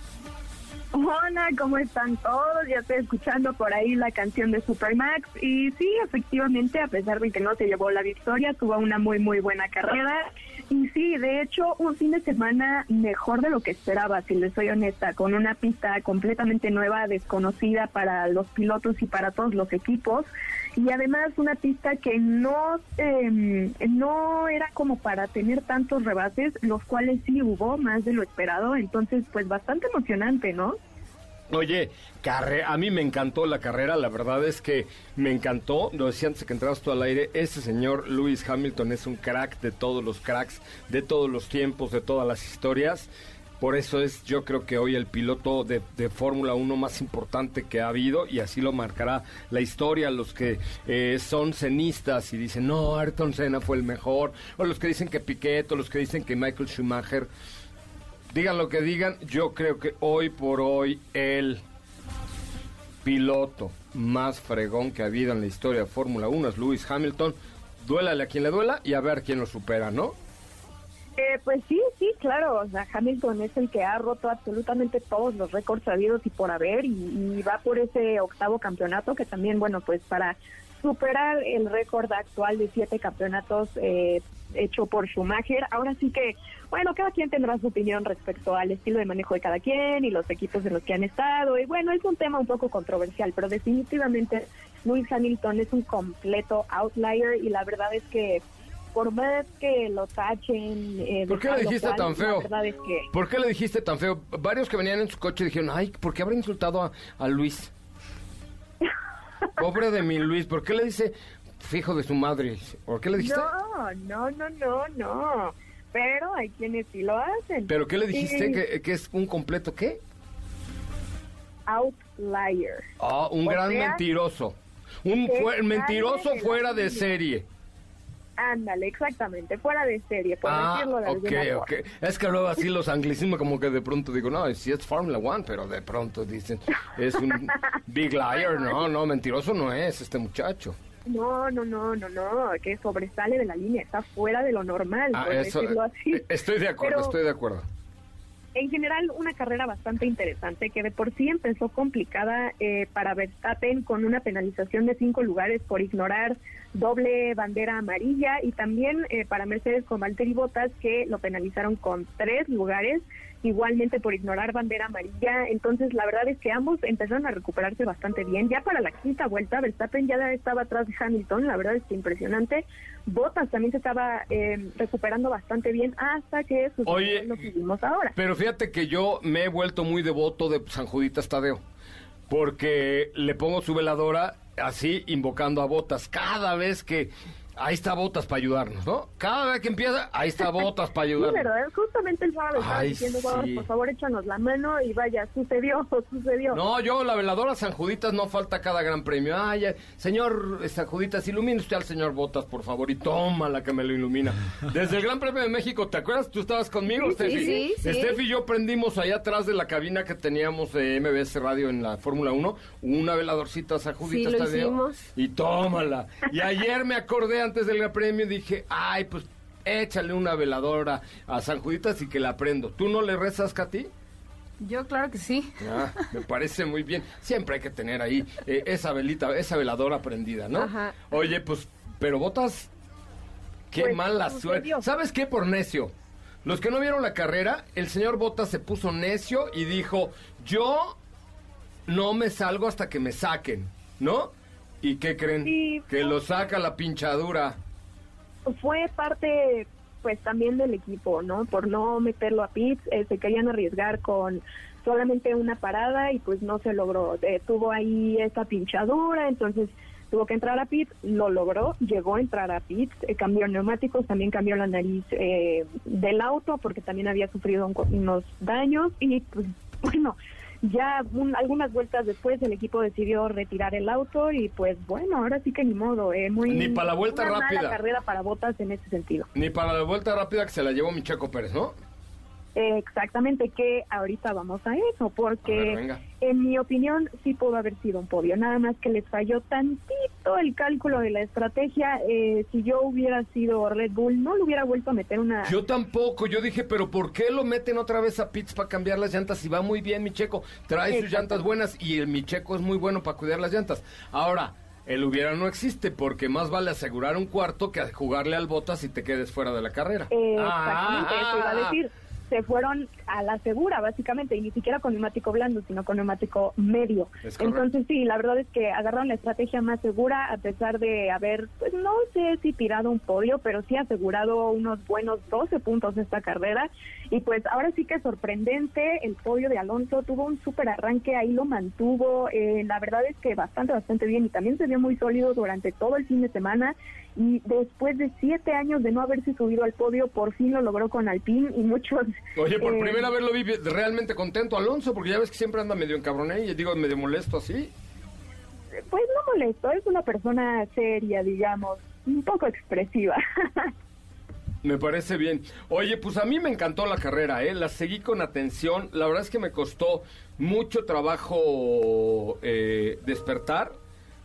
[SPEAKER 9] Hola, ¿cómo están todos? Ya estoy escuchando por ahí la canción de Supermax y sí, efectivamente, a pesar de que no se llevó la victoria, tuvo una muy, muy buena carrera y sí, de hecho, un fin de semana mejor de lo que esperaba, si les soy honesta, con una pista completamente nueva, desconocida para los pilotos y para todos los equipos y además una pista que no, eh, no era como para tener tantos rebases, los cuales sí hubo, más de lo esperado, entonces pues bastante emocionante, ¿no?
[SPEAKER 2] Oye, carre a mí me encantó la carrera, la verdad es que me encantó, lo decía antes que entrabas tú al aire, este señor Lewis Hamilton es un crack de todos los cracks, de todos los tiempos, de todas las historias. Por eso es, yo creo que hoy el piloto de, Fórmula 1 más importante que ha habido y así lo marcará la historia. Los que eh, son cenistas y dicen, no, Ayrton Senna fue el mejor, o los que dicen que Piquet, o los que dicen que Michael Schumacher. Digan lo que digan, yo creo que hoy por hoy el piloto más fregón que ha habido en la historia de Fórmula 1 es Lewis Hamilton. Duélale a quien le duela y a ver quién lo supera, ¿no?
[SPEAKER 9] Eh, pues sí, sí, claro. O sea, Hamilton es el que ha roto absolutamente todos los récords sabidos y por haber y, y va por ese octavo campeonato que también, bueno, pues para superar el récord actual de siete campeonatos eh, hecho por Schumacher. Ahora sí que, bueno, cada quien tendrá su opinión respecto al estilo de manejo de cada quien y los equipos en los que han estado. Y bueno, es un tema un poco controversial, pero definitivamente Lewis Hamilton es un completo outlier y la verdad es que por más que lo tachen... Eh,
[SPEAKER 2] ¿Por qué
[SPEAKER 9] de
[SPEAKER 2] le dijiste
[SPEAKER 9] cual,
[SPEAKER 2] tan feo?
[SPEAKER 9] Es que...
[SPEAKER 2] ¿Por qué le dijiste tan feo? Varios que venían en su coche dijeron, ay, ¿por qué habrá insultado a, a Luis? Pobre de mi Luis, ¿por qué le dice fijo de su madre? ¿Por qué le dijiste?
[SPEAKER 9] No, no, no, no, no. Pero hay quienes sí lo hacen.
[SPEAKER 2] ¿Pero qué le dijiste?
[SPEAKER 9] Sí,
[SPEAKER 2] ¿Que, que es un completo qué?
[SPEAKER 9] Outlier.
[SPEAKER 2] Ah, un
[SPEAKER 9] O
[SPEAKER 2] gran
[SPEAKER 9] sea,
[SPEAKER 2] mentiroso. Un mentiroso
[SPEAKER 9] de
[SPEAKER 2] fuera de
[SPEAKER 9] línea.
[SPEAKER 2] serie.
[SPEAKER 9] Ándale, exactamente, fuera de serie, por
[SPEAKER 2] Ah,
[SPEAKER 9] decirlo de
[SPEAKER 2] ok,
[SPEAKER 9] alguna forma.
[SPEAKER 2] Es que luego así los anglicismos como que de pronto digo, no, si es Fórmula One, pero de pronto dicen, es un big liar, no, no, mentiroso no es este muchacho.
[SPEAKER 9] No, no, no, no, no, que sobresale de la línea, está fuera de lo normal,
[SPEAKER 2] Ah,
[SPEAKER 9] por
[SPEAKER 2] eso,
[SPEAKER 9] decirlo así.
[SPEAKER 2] eh, estoy de acuerdo,
[SPEAKER 9] Pero-
[SPEAKER 2] estoy de acuerdo.
[SPEAKER 9] En general, una carrera bastante interesante que de por sí empezó complicada eh, para Verstappen con una penalización de cinco lugares por ignorar doble bandera amarilla y también eh, para Mercedes con Valtteri Bottas que lo penalizaron con tres lugares igualmente por ignorar bandera amarilla. Entonces, la verdad es que ambos empezaron a recuperarse bastante bien. Ya para la quinta vuelta, Verstappen ya estaba atrás de Hamilton, la verdad es que impresionante. Bottas también se estaba eh, recuperando bastante bien hasta que sucedió
[SPEAKER 2] Oye,
[SPEAKER 9] lo que vimos ahora.
[SPEAKER 2] Pero fíjate que yo me he vuelto muy devoto de San Juditas Tadeo. Porque le pongo su veladora así, invocando a Botas. Cada vez que. Ahí está Botas para ayudarnos, ¿no? Cada vez que empieza, ahí está Botas para
[SPEAKER 9] Sí,
[SPEAKER 2] ayudarnos.
[SPEAKER 9] verdad, justamente el sábado estaba
[SPEAKER 2] Ay,
[SPEAKER 9] diciendo, "Vamos,
[SPEAKER 2] sí.
[SPEAKER 9] por favor, échanos la mano y vaya, sucedió, sucedió.
[SPEAKER 2] No, yo, la veladora San Juditas no falta cada gran premio. Ay, ay, señor eh, San Juditas, ilumine usted al señor Botas, por favor, y toma la que me lo ilumina. Desde el Gran Premio de México, ¿te acuerdas? Tú estabas conmigo,
[SPEAKER 4] Sí,
[SPEAKER 2] Steffi.
[SPEAKER 4] sí, sí.
[SPEAKER 2] Steffi y yo prendimos allá atrás de la cabina que teníamos de MBS Radio en la Fórmula 1, una veladorcita San Juditas
[SPEAKER 4] Sí, lo hicimos.
[SPEAKER 2] Y tómala. Y ayer me acordé antes del Premio dije, ay, pues échale una veladora a San Juditas y que la prendo. ¿Tú no le rezas, Katy?
[SPEAKER 5] Yo claro que sí.
[SPEAKER 2] Ah, me parece muy bien. Siempre hay que tener ahí eh, esa velita, esa veladora prendida, ¿no?
[SPEAKER 4] Ajá.
[SPEAKER 2] Oye, pues, pero botas, qué
[SPEAKER 9] Pues,
[SPEAKER 2] mala
[SPEAKER 9] sucedió.
[SPEAKER 2] suerte. ¿Sabes qué? Por necio. Los que no vieron la carrera, el señor Botas se puso necio y dijo, yo no me salgo hasta que me saquen, ¿no? ¿Y qué creen?
[SPEAKER 9] Sí.
[SPEAKER 2] Que lo saca la pinchadura.
[SPEAKER 9] Fue parte, pues, también del equipo, ¿no? Por no meterlo a pits, eh, se querían arriesgar con solamente una parada y pues no se logró. Eh, tuvo ahí esta pinchadura, entonces tuvo que entrar a pits, lo logró, llegó a entrar a pits, eh, cambió neumáticos, también cambió la nariz eh, del auto porque también había sufrido un unos daños y pues bueno, ya un- algunas vueltas después el equipo decidió retirar el auto y pues bueno, ahora sí que ni modo, eh, muy
[SPEAKER 2] Ni para la vuelta
[SPEAKER 9] una
[SPEAKER 2] rápida.
[SPEAKER 9] mala carrera para botas en ese sentido.
[SPEAKER 2] Ni para la vuelta rápida que se la llevó mi Checo Pérez, ¿no?
[SPEAKER 9] Exactamente que ahorita vamos a eso, porque
[SPEAKER 2] A ver, venga.
[SPEAKER 9] en mi opinión sí pudo haber sido un podio, nada más que les falló tantito el cálculo de la estrategia. Eh, si yo hubiera sido Red Bull, no le hubiera vuelto a meter una...
[SPEAKER 2] Yo tampoco, yo dije, pero ¿por qué lo meten otra vez a pits para cambiar las llantas? Si va muy bien mi checo, trae sus llantas buenas y el mi checo es muy bueno para cuidar las llantas. Ahora, el hubiera no existe porque más vale asegurar un cuarto que jugarle al botas y te quedes fuera de la carrera.
[SPEAKER 9] Eh,
[SPEAKER 2] Ah,
[SPEAKER 9] exactamente, eso iba a decir. Se fueron a la segura, básicamente, y ni siquiera con neumático blando, sino con neumático medio. Entonces, sí, la verdad es que agarraron la estrategia más segura, a pesar de haber, pues no sé si tirado un podio, pero sí asegurado unos buenos 12 puntos esta carrera. Y pues ahora sí que sorprendente, el podio de Alonso tuvo un súper arranque, ahí lo mantuvo. eh, la verdad es que bastante, bastante bien, y también se vio muy sólido durante todo el fin de semana y después de siete años de no haberse subido al podio, por fin lo logró con Alpine y muchos
[SPEAKER 2] Oye, por
[SPEAKER 9] Eh,
[SPEAKER 2] primera vez lo vi realmente contento Alonso, porque ya ves que siempre anda medio encabroné y digo medio molesto así.
[SPEAKER 9] Pues no molesto, es una persona seria, digamos, un poco expresiva.
[SPEAKER 2] Me parece bien. Oye, pues a mí me encantó la carrera, ¿eh? La seguí con atención. La verdad es que me costó mucho trabajo eh, despertar,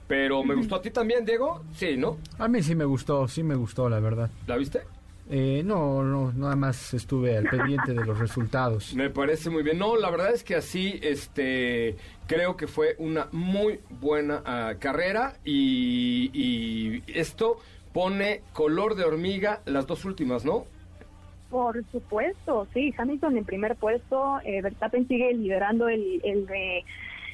[SPEAKER 2] pero me gustó a ti también, Diego. Sí, ¿no?
[SPEAKER 6] A mí sí me gustó, sí me gustó, la verdad.
[SPEAKER 2] ¿La viste?
[SPEAKER 6] Eh, no, no, nada más estuve al pendiente de los resultados.
[SPEAKER 2] Me parece muy bien. No, la verdad es que así, este, creo que fue una muy buena ah, carrera y, y esto pone color de hormiga las dos últimas, ¿no?
[SPEAKER 9] Por supuesto, sí, Hamilton en primer puesto, eh, Verstappen sigue liderando el, el, de-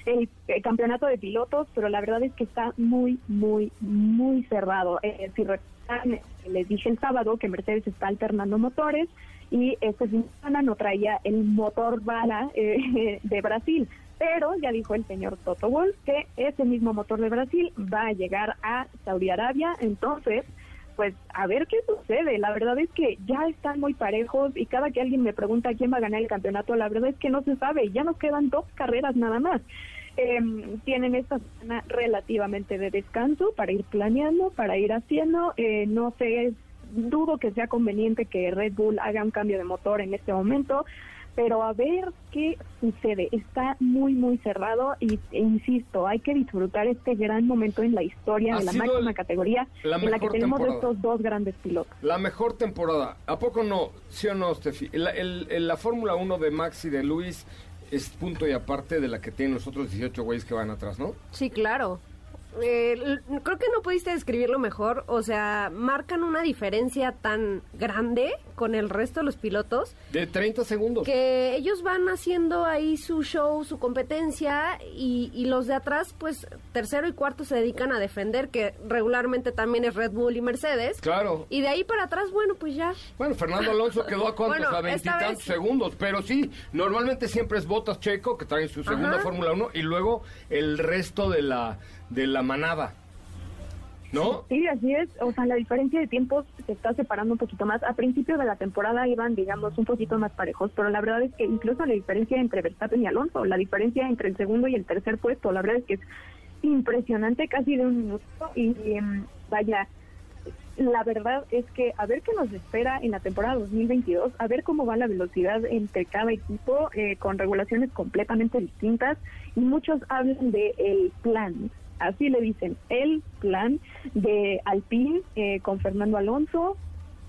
[SPEAKER 9] el, campeonato de pilotos, pero la verdad es que está muy, muy, muy cerrado. Eh, si recuerdan, les dije el sábado que Mercedes está alternando motores y este fin de semana no traía el motor bala eh, de Brasil. Pero ya dijo el señor Toto Wolff que ese mismo motor de Brasil va a llegar a Saudi Arabia. Entonces, pues a ver qué sucede. La verdad es que ya están muy parejos y cada que alguien me pregunta quién va a ganar el campeonato, la verdad es que no se sabe. Ya nos quedan dos carreras nada más. Em, tienen esta semana relativamente de descanso para ir planeando, para ir haciendo. Eh, no sé, dudo que sea conveniente que Red Bull haga un cambio de motor en este momento. Pero a ver qué sucede. Está muy, muy cerrado y e insisto, hay que disfrutar este gran momento en la historia
[SPEAKER 2] Ha
[SPEAKER 9] de la máxima
[SPEAKER 2] el-
[SPEAKER 9] categoría
[SPEAKER 2] la
[SPEAKER 9] en la que tenemos
[SPEAKER 2] temporada.
[SPEAKER 9] estos dos grandes pilotos.
[SPEAKER 2] La mejor temporada. ¿A poco no? ¿Sí o no, Steffi? La, el- el- la Fórmula 1 de Max y de Luis es punto y aparte de la que tienen los otros 18 güeyes que van atrás, ¿no?
[SPEAKER 4] Sí, claro. Eh, creo que no pudiste describirlo mejor. O sea, marcan una diferencia tan grande con el resto de los pilotos
[SPEAKER 2] De 30 segundos.
[SPEAKER 4] que ellos van haciendo ahí su show, su competencia y, y los de atrás, pues tercero y cuarto se dedican a defender, que regularmente también es Red Bull y Mercedes.
[SPEAKER 2] Claro.
[SPEAKER 4] Y de ahí para atrás, bueno, pues ya.
[SPEAKER 2] Bueno, Fernando Alonso quedó a cuántos,
[SPEAKER 4] Bueno,
[SPEAKER 2] a veintitantos
[SPEAKER 4] vez-
[SPEAKER 2] segundos, pero sí, normalmente siempre es Botas Checo, que trae su segunda. Fórmula 1, y luego el resto de la, de la manada. ¿No?
[SPEAKER 9] Sí, así es. O sea, la diferencia de tiempos se está separando un poquito más. A principio de la temporada iban, digamos, un poquito más parejos, pero la verdad es que incluso la diferencia entre Verstappen y Alonso, la diferencia entre el segundo y el tercer puesto, la verdad es que es impresionante, casi de un minuto. Y em, vaya, la verdad es que a ver qué nos espera en la temporada 2022, a ver cómo va la velocidad entre cada equipo eh, con regulaciones completamente distintas y muchos hablan de el plan, así le dicen, el plan de Alpine eh, con Fernando Alonso.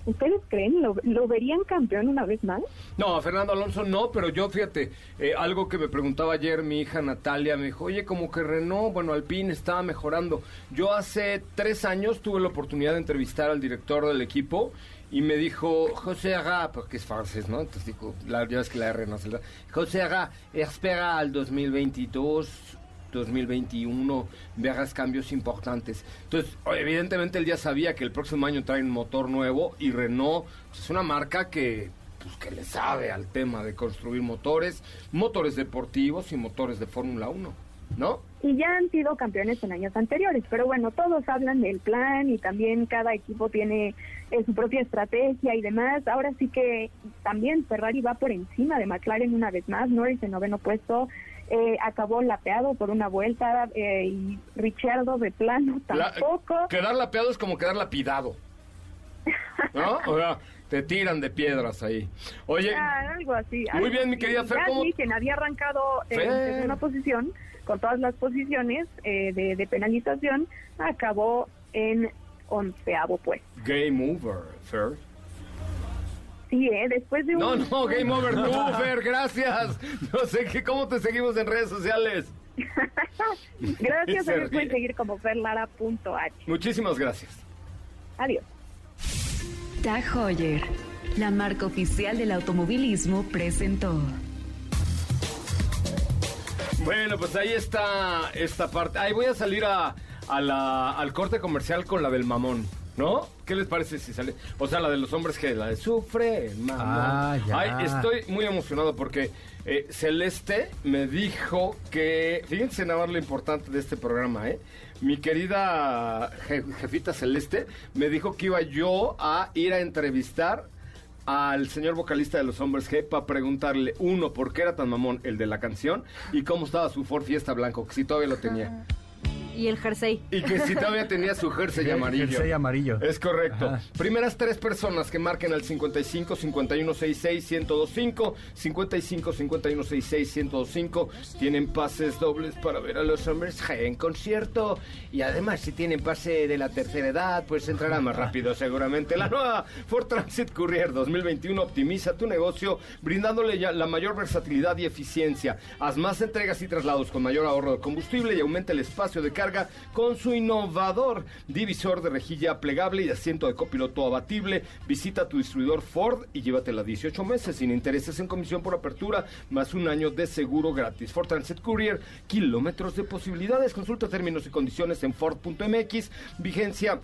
[SPEAKER 9] ¿Ustedes creen? ¿Lo, verían campeón una vez más?
[SPEAKER 2] No, Fernando Alonso no, pero yo fíjate, eh, algo que me preguntaba ayer mi hija Natalia, me dijo, oye, como que Renault, bueno, Alpine estaba mejorando. Yo hace tres años tuve la oportunidad de entrevistar al director del equipo y me dijo, José Aga, porque es francés, ¿no? Entonces digo, la, ya ves que la R no se la... José Aga, espera al 2022, 2021 verás cambios importantes. Entonces, evidentemente él ya sabía que el próximo año trae un motor nuevo y Renault pues, es una marca que pues que le sabe al tema de construir motores, motores deportivos y motores de Fórmula 1, ¿no?
[SPEAKER 9] y ya han sido campeones en años anteriores, pero bueno, todos hablan del plan y también cada equipo tiene eh, su propia estrategia y demás. Ahora sí que también Ferrari va por encima de McLaren una vez más, Norris en noveno puesto. Eh, acabó lapeado por una vuelta eh, y Richardo de plano
[SPEAKER 2] La-
[SPEAKER 9] tampoco.
[SPEAKER 2] quedar lapeado es como quedar lapidado. ¿No? O sea, te tiran de piedras ahí. Oye,
[SPEAKER 9] Ah, algo así.
[SPEAKER 2] Muy
[SPEAKER 9] algo
[SPEAKER 2] bien, mi
[SPEAKER 9] así.
[SPEAKER 2] querida Fer, ¿cómo-
[SPEAKER 9] quien había arrancado en
[SPEAKER 2] Fer.
[SPEAKER 9] segunda posición, con todas las posiciones eh, de, de penalización, acabó en onceavo puesto.
[SPEAKER 2] game over, Fer.
[SPEAKER 9] Sí, ¿eh? después de un...
[SPEAKER 2] No, no, game over Fer, gracias. No sé qué, cómo te seguimos en redes sociales.
[SPEAKER 9] Gracias,
[SPEAKER 2] Se
[SPEAKER 9] a mí pueden seguir como ferlara.h.
[SPEAKER 2] Muchísimas gracias.
[SPEAKER 9] Adiós.
[SPEAKER 7] Tag Heuer, la marca oficial del automovilismo, presentó.
[SPEAKER 2] Bueno, pues ahí está esta parte. Ahí voy a salir a, a la, al corte comercial con la del mamón, ¿no? ¿Qué les parece si sale? O sea, la de los hombres que la de sufre, mamón.
[SPEAKER 6] Ah, ya.
[SPEAKER 2] Ay, estoy muy emocionado porque eh, Celeste me dijo que, fíjense nada más lo importante de este programa, ¿eh? Mi querida je- jefita Celeste me dijo que iba yo a ir a entrevistar al señor vocalista de los Hombres G para preguntarle, uno, por qué era tan mamón el de la canción y cómo estaba su Ford Fiesta blanco, que si todavía lo tenía.
[SPEAKER 4] Y el jersey.
[SPEAKER 2] Y que si todavía tenía su jersey amarillo.
[SPEAKER 6] Jersey amarillo.
[SPEAKER 2] Es correcto.
[SPEAKER 6] Ajá.
[SPEAKER 2] Primeras tres personas que marquen al 55 51 66 1025 55 51 66 1025 tienen pases dobles para ver a los hombres en concierto y además si tienen pase de la tercera edad pues entrará más rápido seguramente. La nueva Ford Transit Courier 2021 optimiza tu negocio brindándole ya la mayor versatilidad y eficiencia. Haz más entregas y traslados con mayor ahorro de combustible y aumenta el espacio de carga con su innovador divisor de rejilla plegable y asiento de copiloto abatible. Visita tu distribuidor Ford y llévatela 18 meses sin intereses en comisión por apertura, más un año de seguro gratis. Ford Transit Courier, kilómetros de posibilidades. Consulta términos y condiciones en Ford.mx. Vigencia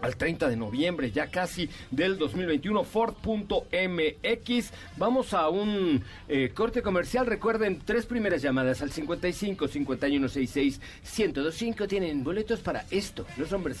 [SPEAKER 2] al 30 de noviembre, ya casi del 2021, Ford.mx. Vamos a un eh, corte comercial. Recuerden, tres primeras llamadas al 55 51 66 1025 tienen boletos para esto, los hombres.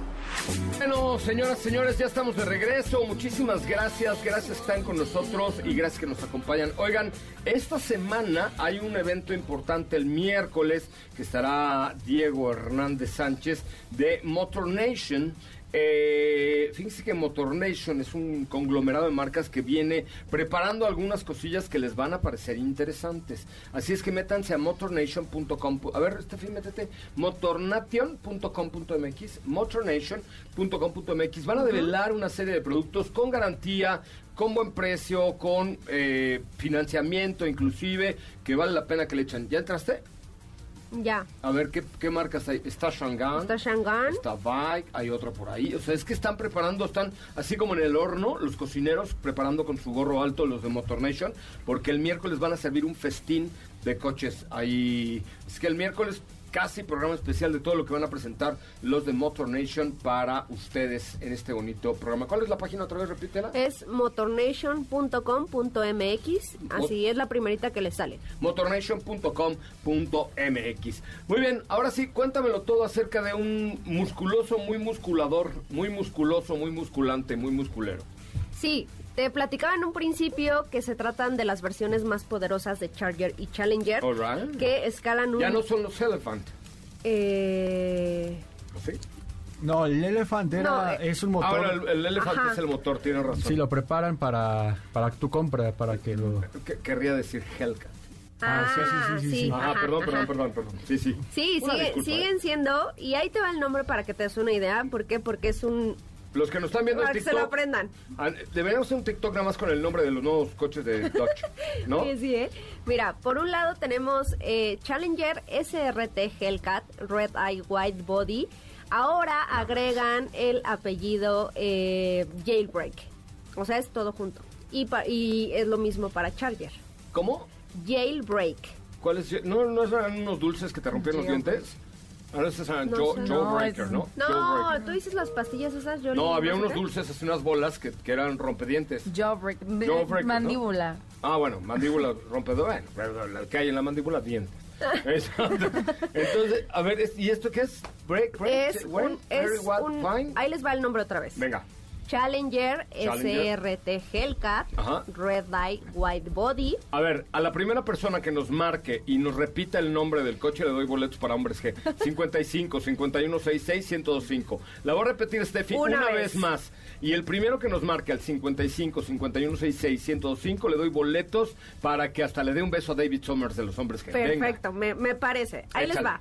[SPEAKER 2] Bueno, señoras, señores, ya estamos de regreso. Muchísimas gracias, gracias que están con nosotros y gracias que nos acompañan. Oigan, esta semana hay un evento importante el miércoles que estará Diego Hernández Sánchez de Motor Nation. Eh, fíjense que Motor Nation es un conglomerado de marcas que viene preparando algunas cosillas que les van a parecer interesantes. Así es que métanse a motornation.com. A ver, Steffi, métete. Motornation.com.mx. Motornation.com.mx. Van a develar una serie de productos con garantía, con buen precio, con eh, financiamiento inclusive, que vale la pena que le echen. ¿Ya entraste?
[SPEAKER 4] Ya.
[SPEAKER 2] A ver, ¿qué, qué marcas hay? Está Shangan.
[SPEAKER 4] Está Shangan.
[SPEAKER 2] Está Bike, hay otra por ahí. O sea, es que están preparando, están así como en el horno, los cocineros preparando con su gorro alto los de Motor Nation, porque el miércoles van a servir un festín de coches ahí. Es que el miércoles casi programa especial de todo lo que van a presentar los de Motor Nation para ustedes en este bonito programa. ¿Cuál es la página otra vez? Repítela.
[SPEAKER 4] Es motornation.com.mx. Así es la primerita que le sale.
[SPEAKER 2] motornation.com.mx. Muy bien, ahora sí, cuéntamelo todo acerca de un musculoso, muy musculador, muy musculoso, muy musculante, muy musculero.
[SPEAKER 4] Sí, te platicaba en un principio que se tratan de las versiones más poderosas de Charger y Challenger.
[SPEAKER 2] All right.
[SPEAKER 4] Que escalan un...
[SPEAKER 2] Ya no son los Elephant.
[SPEAKER 4] Eh...
[SPEAKER 2] ¿no ¿Sí?
[SPEAKER 6] No, el Elephant era,
[SPEAKER 4] No, eh,
[SPEAKER 6] es un motor.
[SPEAKER 2] Ahora el, el Elephant
[SPEAKER 4] Ajá.
[SPEAKER 2] es el motor, tiene razón.
[SPEAKER 6] Sí, lo preparan para, para tu compra, para que lo...
[SPEAKER 2] Que- Querría decir Hellcat.
[SPEAKER 6] Ah, sí, sí, sí, sí, sí.
[SPEAKER 2] Ajá,
[SPEAKER 4] ajá,
[SPEAKER 2] perdón, perdón,
[SPEAKER 4] ajá.
[SPEAKER 2] perdón, perdón. Sí, sí.
[SPEAKER 4] Sí, sigue-
[SPEAKER 2] disculpa,
[SPEAKER 4] siguen
[SPEAKER 2] ¿eh?
[SPEAKER 4] siendo, y ahí te va el nombre para que te des una idea, ¿por qué? Porque es un...
[SPEAKER 2] Los que nos están viendo en
[SPEAKER 4] Para que se
[SPEAKER 2] TikTok...
[SPEAKER 4] lo aprendan.
[SPEAKER 2] Deberíamos hacer un TikTok nada más con el nombre de los nuevos coches de Dodge, ¿no?
[SPEAKER 4] Sí, sí, ¿eh? Mira, por un lado tenemos eh, Challenger SRT Hellcat Red Eye White Body. Ahora agregan el apellido eh, Jailbreak. O sea, es todo junto. Y, pa- y es lo mismo para Charger.
[SPEAKER 2] ¿Cómo?
[SPEAKER 4] Jailbreak.
[SPEAKER 2] ¿Cuál es? ¿No, ¿No eran unos dulces que te rompían los dientes? Ahora estos eran
[SPEAKER 4] No
[SPEAKER 2] Joe. Joe
[SPEAKER 5] No,
[SPEAKER 2] Breaker,
[SPEAKER 5] es-
[SPEAKER 2] ¿no?
[SPEAKER 4] No,
[SPEAKER 2] Jailbreaker.
[SPEAKER 4] tú dices las pastillas esas. Yo
[SPEAKER 2] No, había unos dulces, así unas bolas que, que eran rompedientes.
[SPEAKER 5] Jawbreak,
[SPEAKER 2] Jawbreaker, ¿no?
[SPEAKER 5] mandíbula.
[SPEAKER 2] Ah, bueno, mandíbula rompedora. Bueno, la que hay en la mandíbula, dientes. Exacto. Entonces, a ver, ¿y esto qué es? Break, break,
[SPEAKER 4] Es
[SPEAKER 2] when,
[SPEAKER 4] un,
[SPEAKER 2] very
[SPEAKER 4] es
[SPEAKER 2] what,
[SPEAKER 4] un-
[SPEAKER 2] fine.
[SPEAKER 4] Ahí les va el nombre otra vez.
[SPEAKER 2] Venga.
[SPEAKER 4] Challenger,
[SPEAKER 2] Challenger.
[SPEAKER 4] SRT Hellcat
[SPEAKER 2] Ajá.
[SPEAKER 4] Red Eye White Body.
[SPEAKER 2] A ver, a la primera persona que nos marque y nos repita el nombre del coche le doy boletos para hombres G. 55 51 66 1025. La voy a repetir, Steffi, una,
[SPEAKER 4] Una
[SPEAKER 2] vez.
[SPEAKER 4] vez.
[SPEAKER 2] más. Y el primero que nos marque al 55 51 66 1025 le doy boletos para que hasta le dé un beso a David Summers de los hombres G.
[SPEAKER 4] Perfecto, me, me parece. Ahí les va.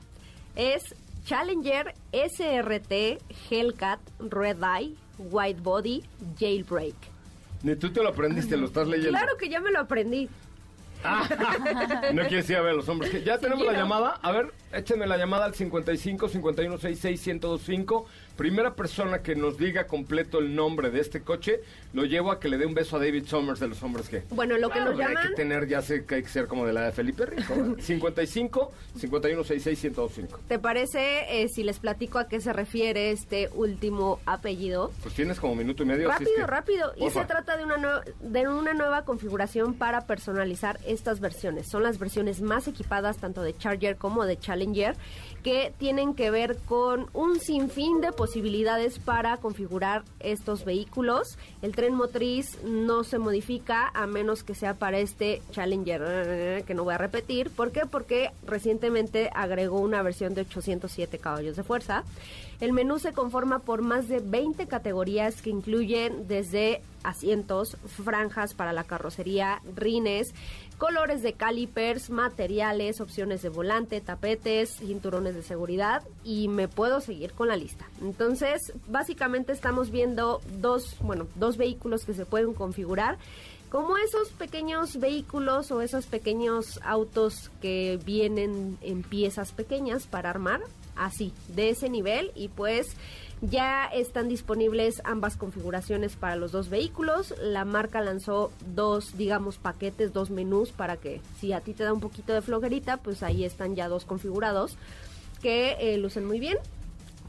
[SPEAKER 4] Es Challenger SRT Hellcat Red Eye White Body Jailbreak.
[SPEAKER 2] Ni tú te lo aprendiste, lo estás leyendo.
[SPEAKER 4] Claro que ya me lo aprendí.
[SPEAKER 2] no quieres ir a ver a los hombres. Ya tenemos la llamada. A ver, échenme la llamada al 55 51 66 1025. Primera persona que nos diga completo el nombre de este coche, lo llevo a que le dé un beso a David Summers de los hombres G.
[SPEAKER 4] Bueno, lo que
[SPEAKER 2] Claro,
[SPEAKER 4] nos
[SPEAKER 2] Hay
[SPEAKER 4] llaman...
[SPEAKER 2] que tener, ya sé que hay que ser como de la de Felipe Rico. ¿verdad? 55 51 66 1025.
[SPEAKER 4] ¿Te parece eh, si les platico a qué se refiere este último apellido?
[SPEAKER 2] Pues tienes como minuto y medio. es
[SPEAKER 4] Rápido,
[SPEAKER 2] que-
[SPEAKER 4] rápido. Y se trata de una, nue- de una nueva configuración para personalizar estas versiones. Son las versiones más equipadas tanto de Charger como de Challenger que tienen que ver con un sinfín de posibilidades para configurar estos vehículos. El tren motriz no se modifica a menos que sea para este Challenger, que no voy a repetir. ¿Por qué? Porque recientemente agregó una versión de 807 caballos de fuerza. El menú se conforma por más de 20 categorías que incluyen desde asientos, franjas para la carrocería, rines, colores de calipers, materiales, opciones de volante, tapetes, cinturones de seguridad y me puedo seguir con la lista. Entonces, básicamente estamos viendo dos, bueno, dos vehículos que se pueden configurar como esos pequeños vehículos o esos pequeños autos que vienen en piezas pequeñas para armar, así, de ese nivel y pues ya están disponibles ambas configuraciones para los dos vehículos. La marca lanzó dos, digamos, paquetes, dos menús para que si a ti te da un poquito de flojerita, pues ahí están ya dos configurados que eh, lucen muy bien,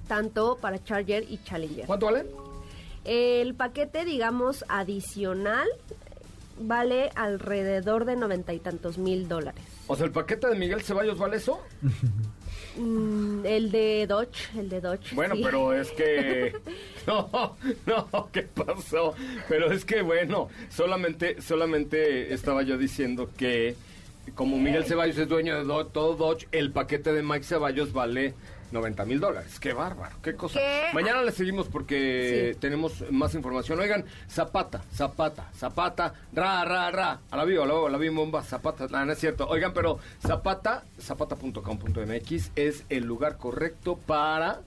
[SPEAKER 4] tanto para Charger y Challenger.
[SPEAKER 2] ¿Cuánto vale?
[SPEAKER 4] El paquete, digamos, adicional vale alrededor de noventa y tantos mil dólares.
[SPEAKER 2] O sea, el paquete de Miguel Ceballos vale eso.
[SPEAKER 4] Mm, el de Dodge, el de Dodge.
[SPEAKER 2] Bueno,
[SPEAKER 4] sí.
[SPEAKER 2] pero es que no, no, ¿qué pasó? Pero es que bueno, solamente, solamente estaba yo diciendo que como Miguel Ceballos es dueño de Do- todo Dodge, el paquete de Mike Ceballos vale 90 mil dólares. Qué bárbaro, qué cosa.
[SPEAKER 4] ¿Qué?
[SPEAKER 2] Mañana le seguimos porque
[SPEAKER 4] Sí.
[SPEAKER 2] tenemos más información. Oigan, Zapata, Zapata, Zapata, ra, ra, ra. A la viva, a la, a la bomba, Zapata. No, no es cierto. Oigan, pero Zapata, zapata.com.mx es el lugar correcto para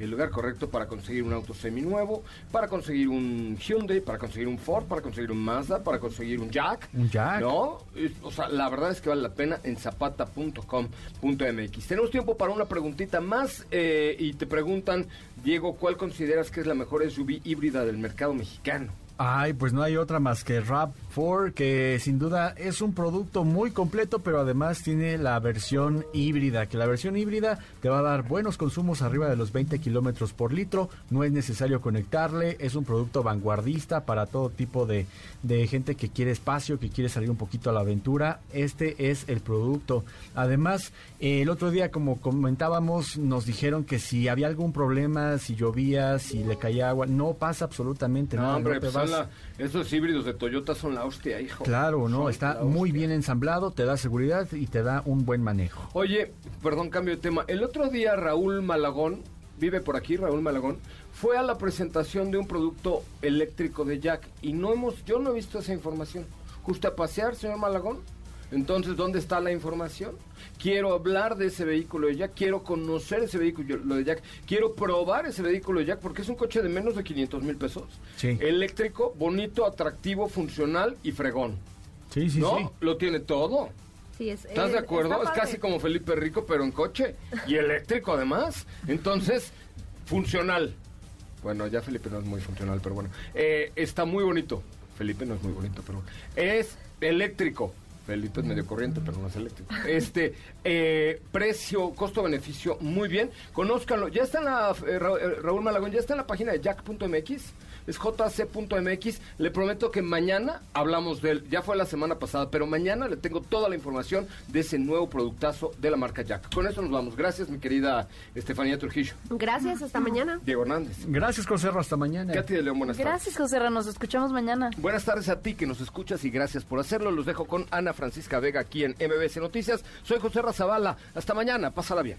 [SPEAKER 2] el lugar correcto para conseguir un auto seminuevo, para conseguir un Hyundai, para conseguir un Ford, para conseguir un Mazda, para conseguir un Jack.
[SPEAKER 6] Un Jack.
[SPEAKER 2] ¿No? O sea, la verdad es que vale la pena en zapata.com.mx. Tenemos tiempo para una preguntita más eh, y te preguntan, Diego, ¿cuál consideras que es la mejor SUV híbrida del mercado mexicano?
[SPEAKER 6] Ay, pues no hay otra más que RAV4, que sin duda es un producto muy completo, pero además tiene la versión híbrida, que la versión híbrida te va a dar buenos consumos arriba de los 20 kilómetros por litro, no es necesario conectarle, es un producto vanguardista para todo tipo de, de gente que quiere espacio, que quiere salir un poquito a la aventura, este es el producto. Además, el otro día, como comentábamos, nos dijeron que si había algún problema, si llovía, si le caía agua, no pasa absolutamente
[SPEAKER 2] No,
[SPEAKER 6] nada.
[SPEAKER 2] hombre,
[SPEAKER 6] no
[SPEAKER 2] la- esos híbridos de Toyota son la hostia, hijo.
[SPEAKER 6] Claro, no,
[SPEAKER 2] Son
[SPEAKER 6] está muy bien ensamblado, te da seguridad y te da un buen manejo.
[SPEAKER 2] Oye, perdón, cambio de tema. El otro día Raúl Malagón, vive por aquí, Raúl Malagón, fue a la presentación de un producto eléctrico de Jack y no hemos, yo no he visto esa información. ¿Justo a pasear, señor Malagón? Entonces, ¿dónde está la información? Quiero hablar de ese vehículo de Jack, quiero conocer ese vehículo de Jack, quiero probar ese vehículo de Jack porque es un coche de menos de 500 mil pesos.
[SPEAKER 6] Sí.
[SPEAKER 2] Eléctrico, bonito, atractivo, funcional y fregón.
[SPEAKER 6] Sí, sí,
[SPEAKER 2] ¿No?
[SPEAKER 6] sí.
[SPEAKER 2] Lo tiene todo.
[SPEAKER 4] Sí, es-
[SPEAKER 2] ¿Estás
[SPEAKER 4] eh,
[SPEAKER 2] de acuerdo? Es casi como Felipe Rico, pero en coche. Y eléctrico además. Entonces, funcional. Bueno, ya Felipe no es muy funcional, pero bueno. Eh, está muy bonito. Felipe no es muy bonito, pero bueno. Es eléctrico. Felipe es medio corriente, pero no es eléctrico. Este, eh, precio, costo-beneficio, muy bien. Conózcanlo. Ya está en la, eh, eh, Raúl Malagón, ya está en la página de jack.mx. Es jc.mx. Le prometo que mañana hablamos de él. Ya fue la semana pasada, pero mañana le tengo toda la información de ese nuevo productazo de la marca Jack. Con eso nos vamos. Gracias, mi querida Estefanía Trujillo.
[SPEAKER 4] Gracias, hasta mañana.
[SPEAKER 2] Diego Hernández.
[SPEAKER 6] Gracias, Conserro, hasta mañana.
[SPEAKER 2] Katy de León, buenas tardes.
[SPEAKER 5] Gracias, José Ra, Nos escuchamos mañana.
[SPEAKER 2] Buenas tardes a ti que nos escuchas y gracias por hacerlo. Los dejo con Ana Francisca Vega aquí en MBC Noticias. Soy José Razabala. Hasta mañana. Pásala bien.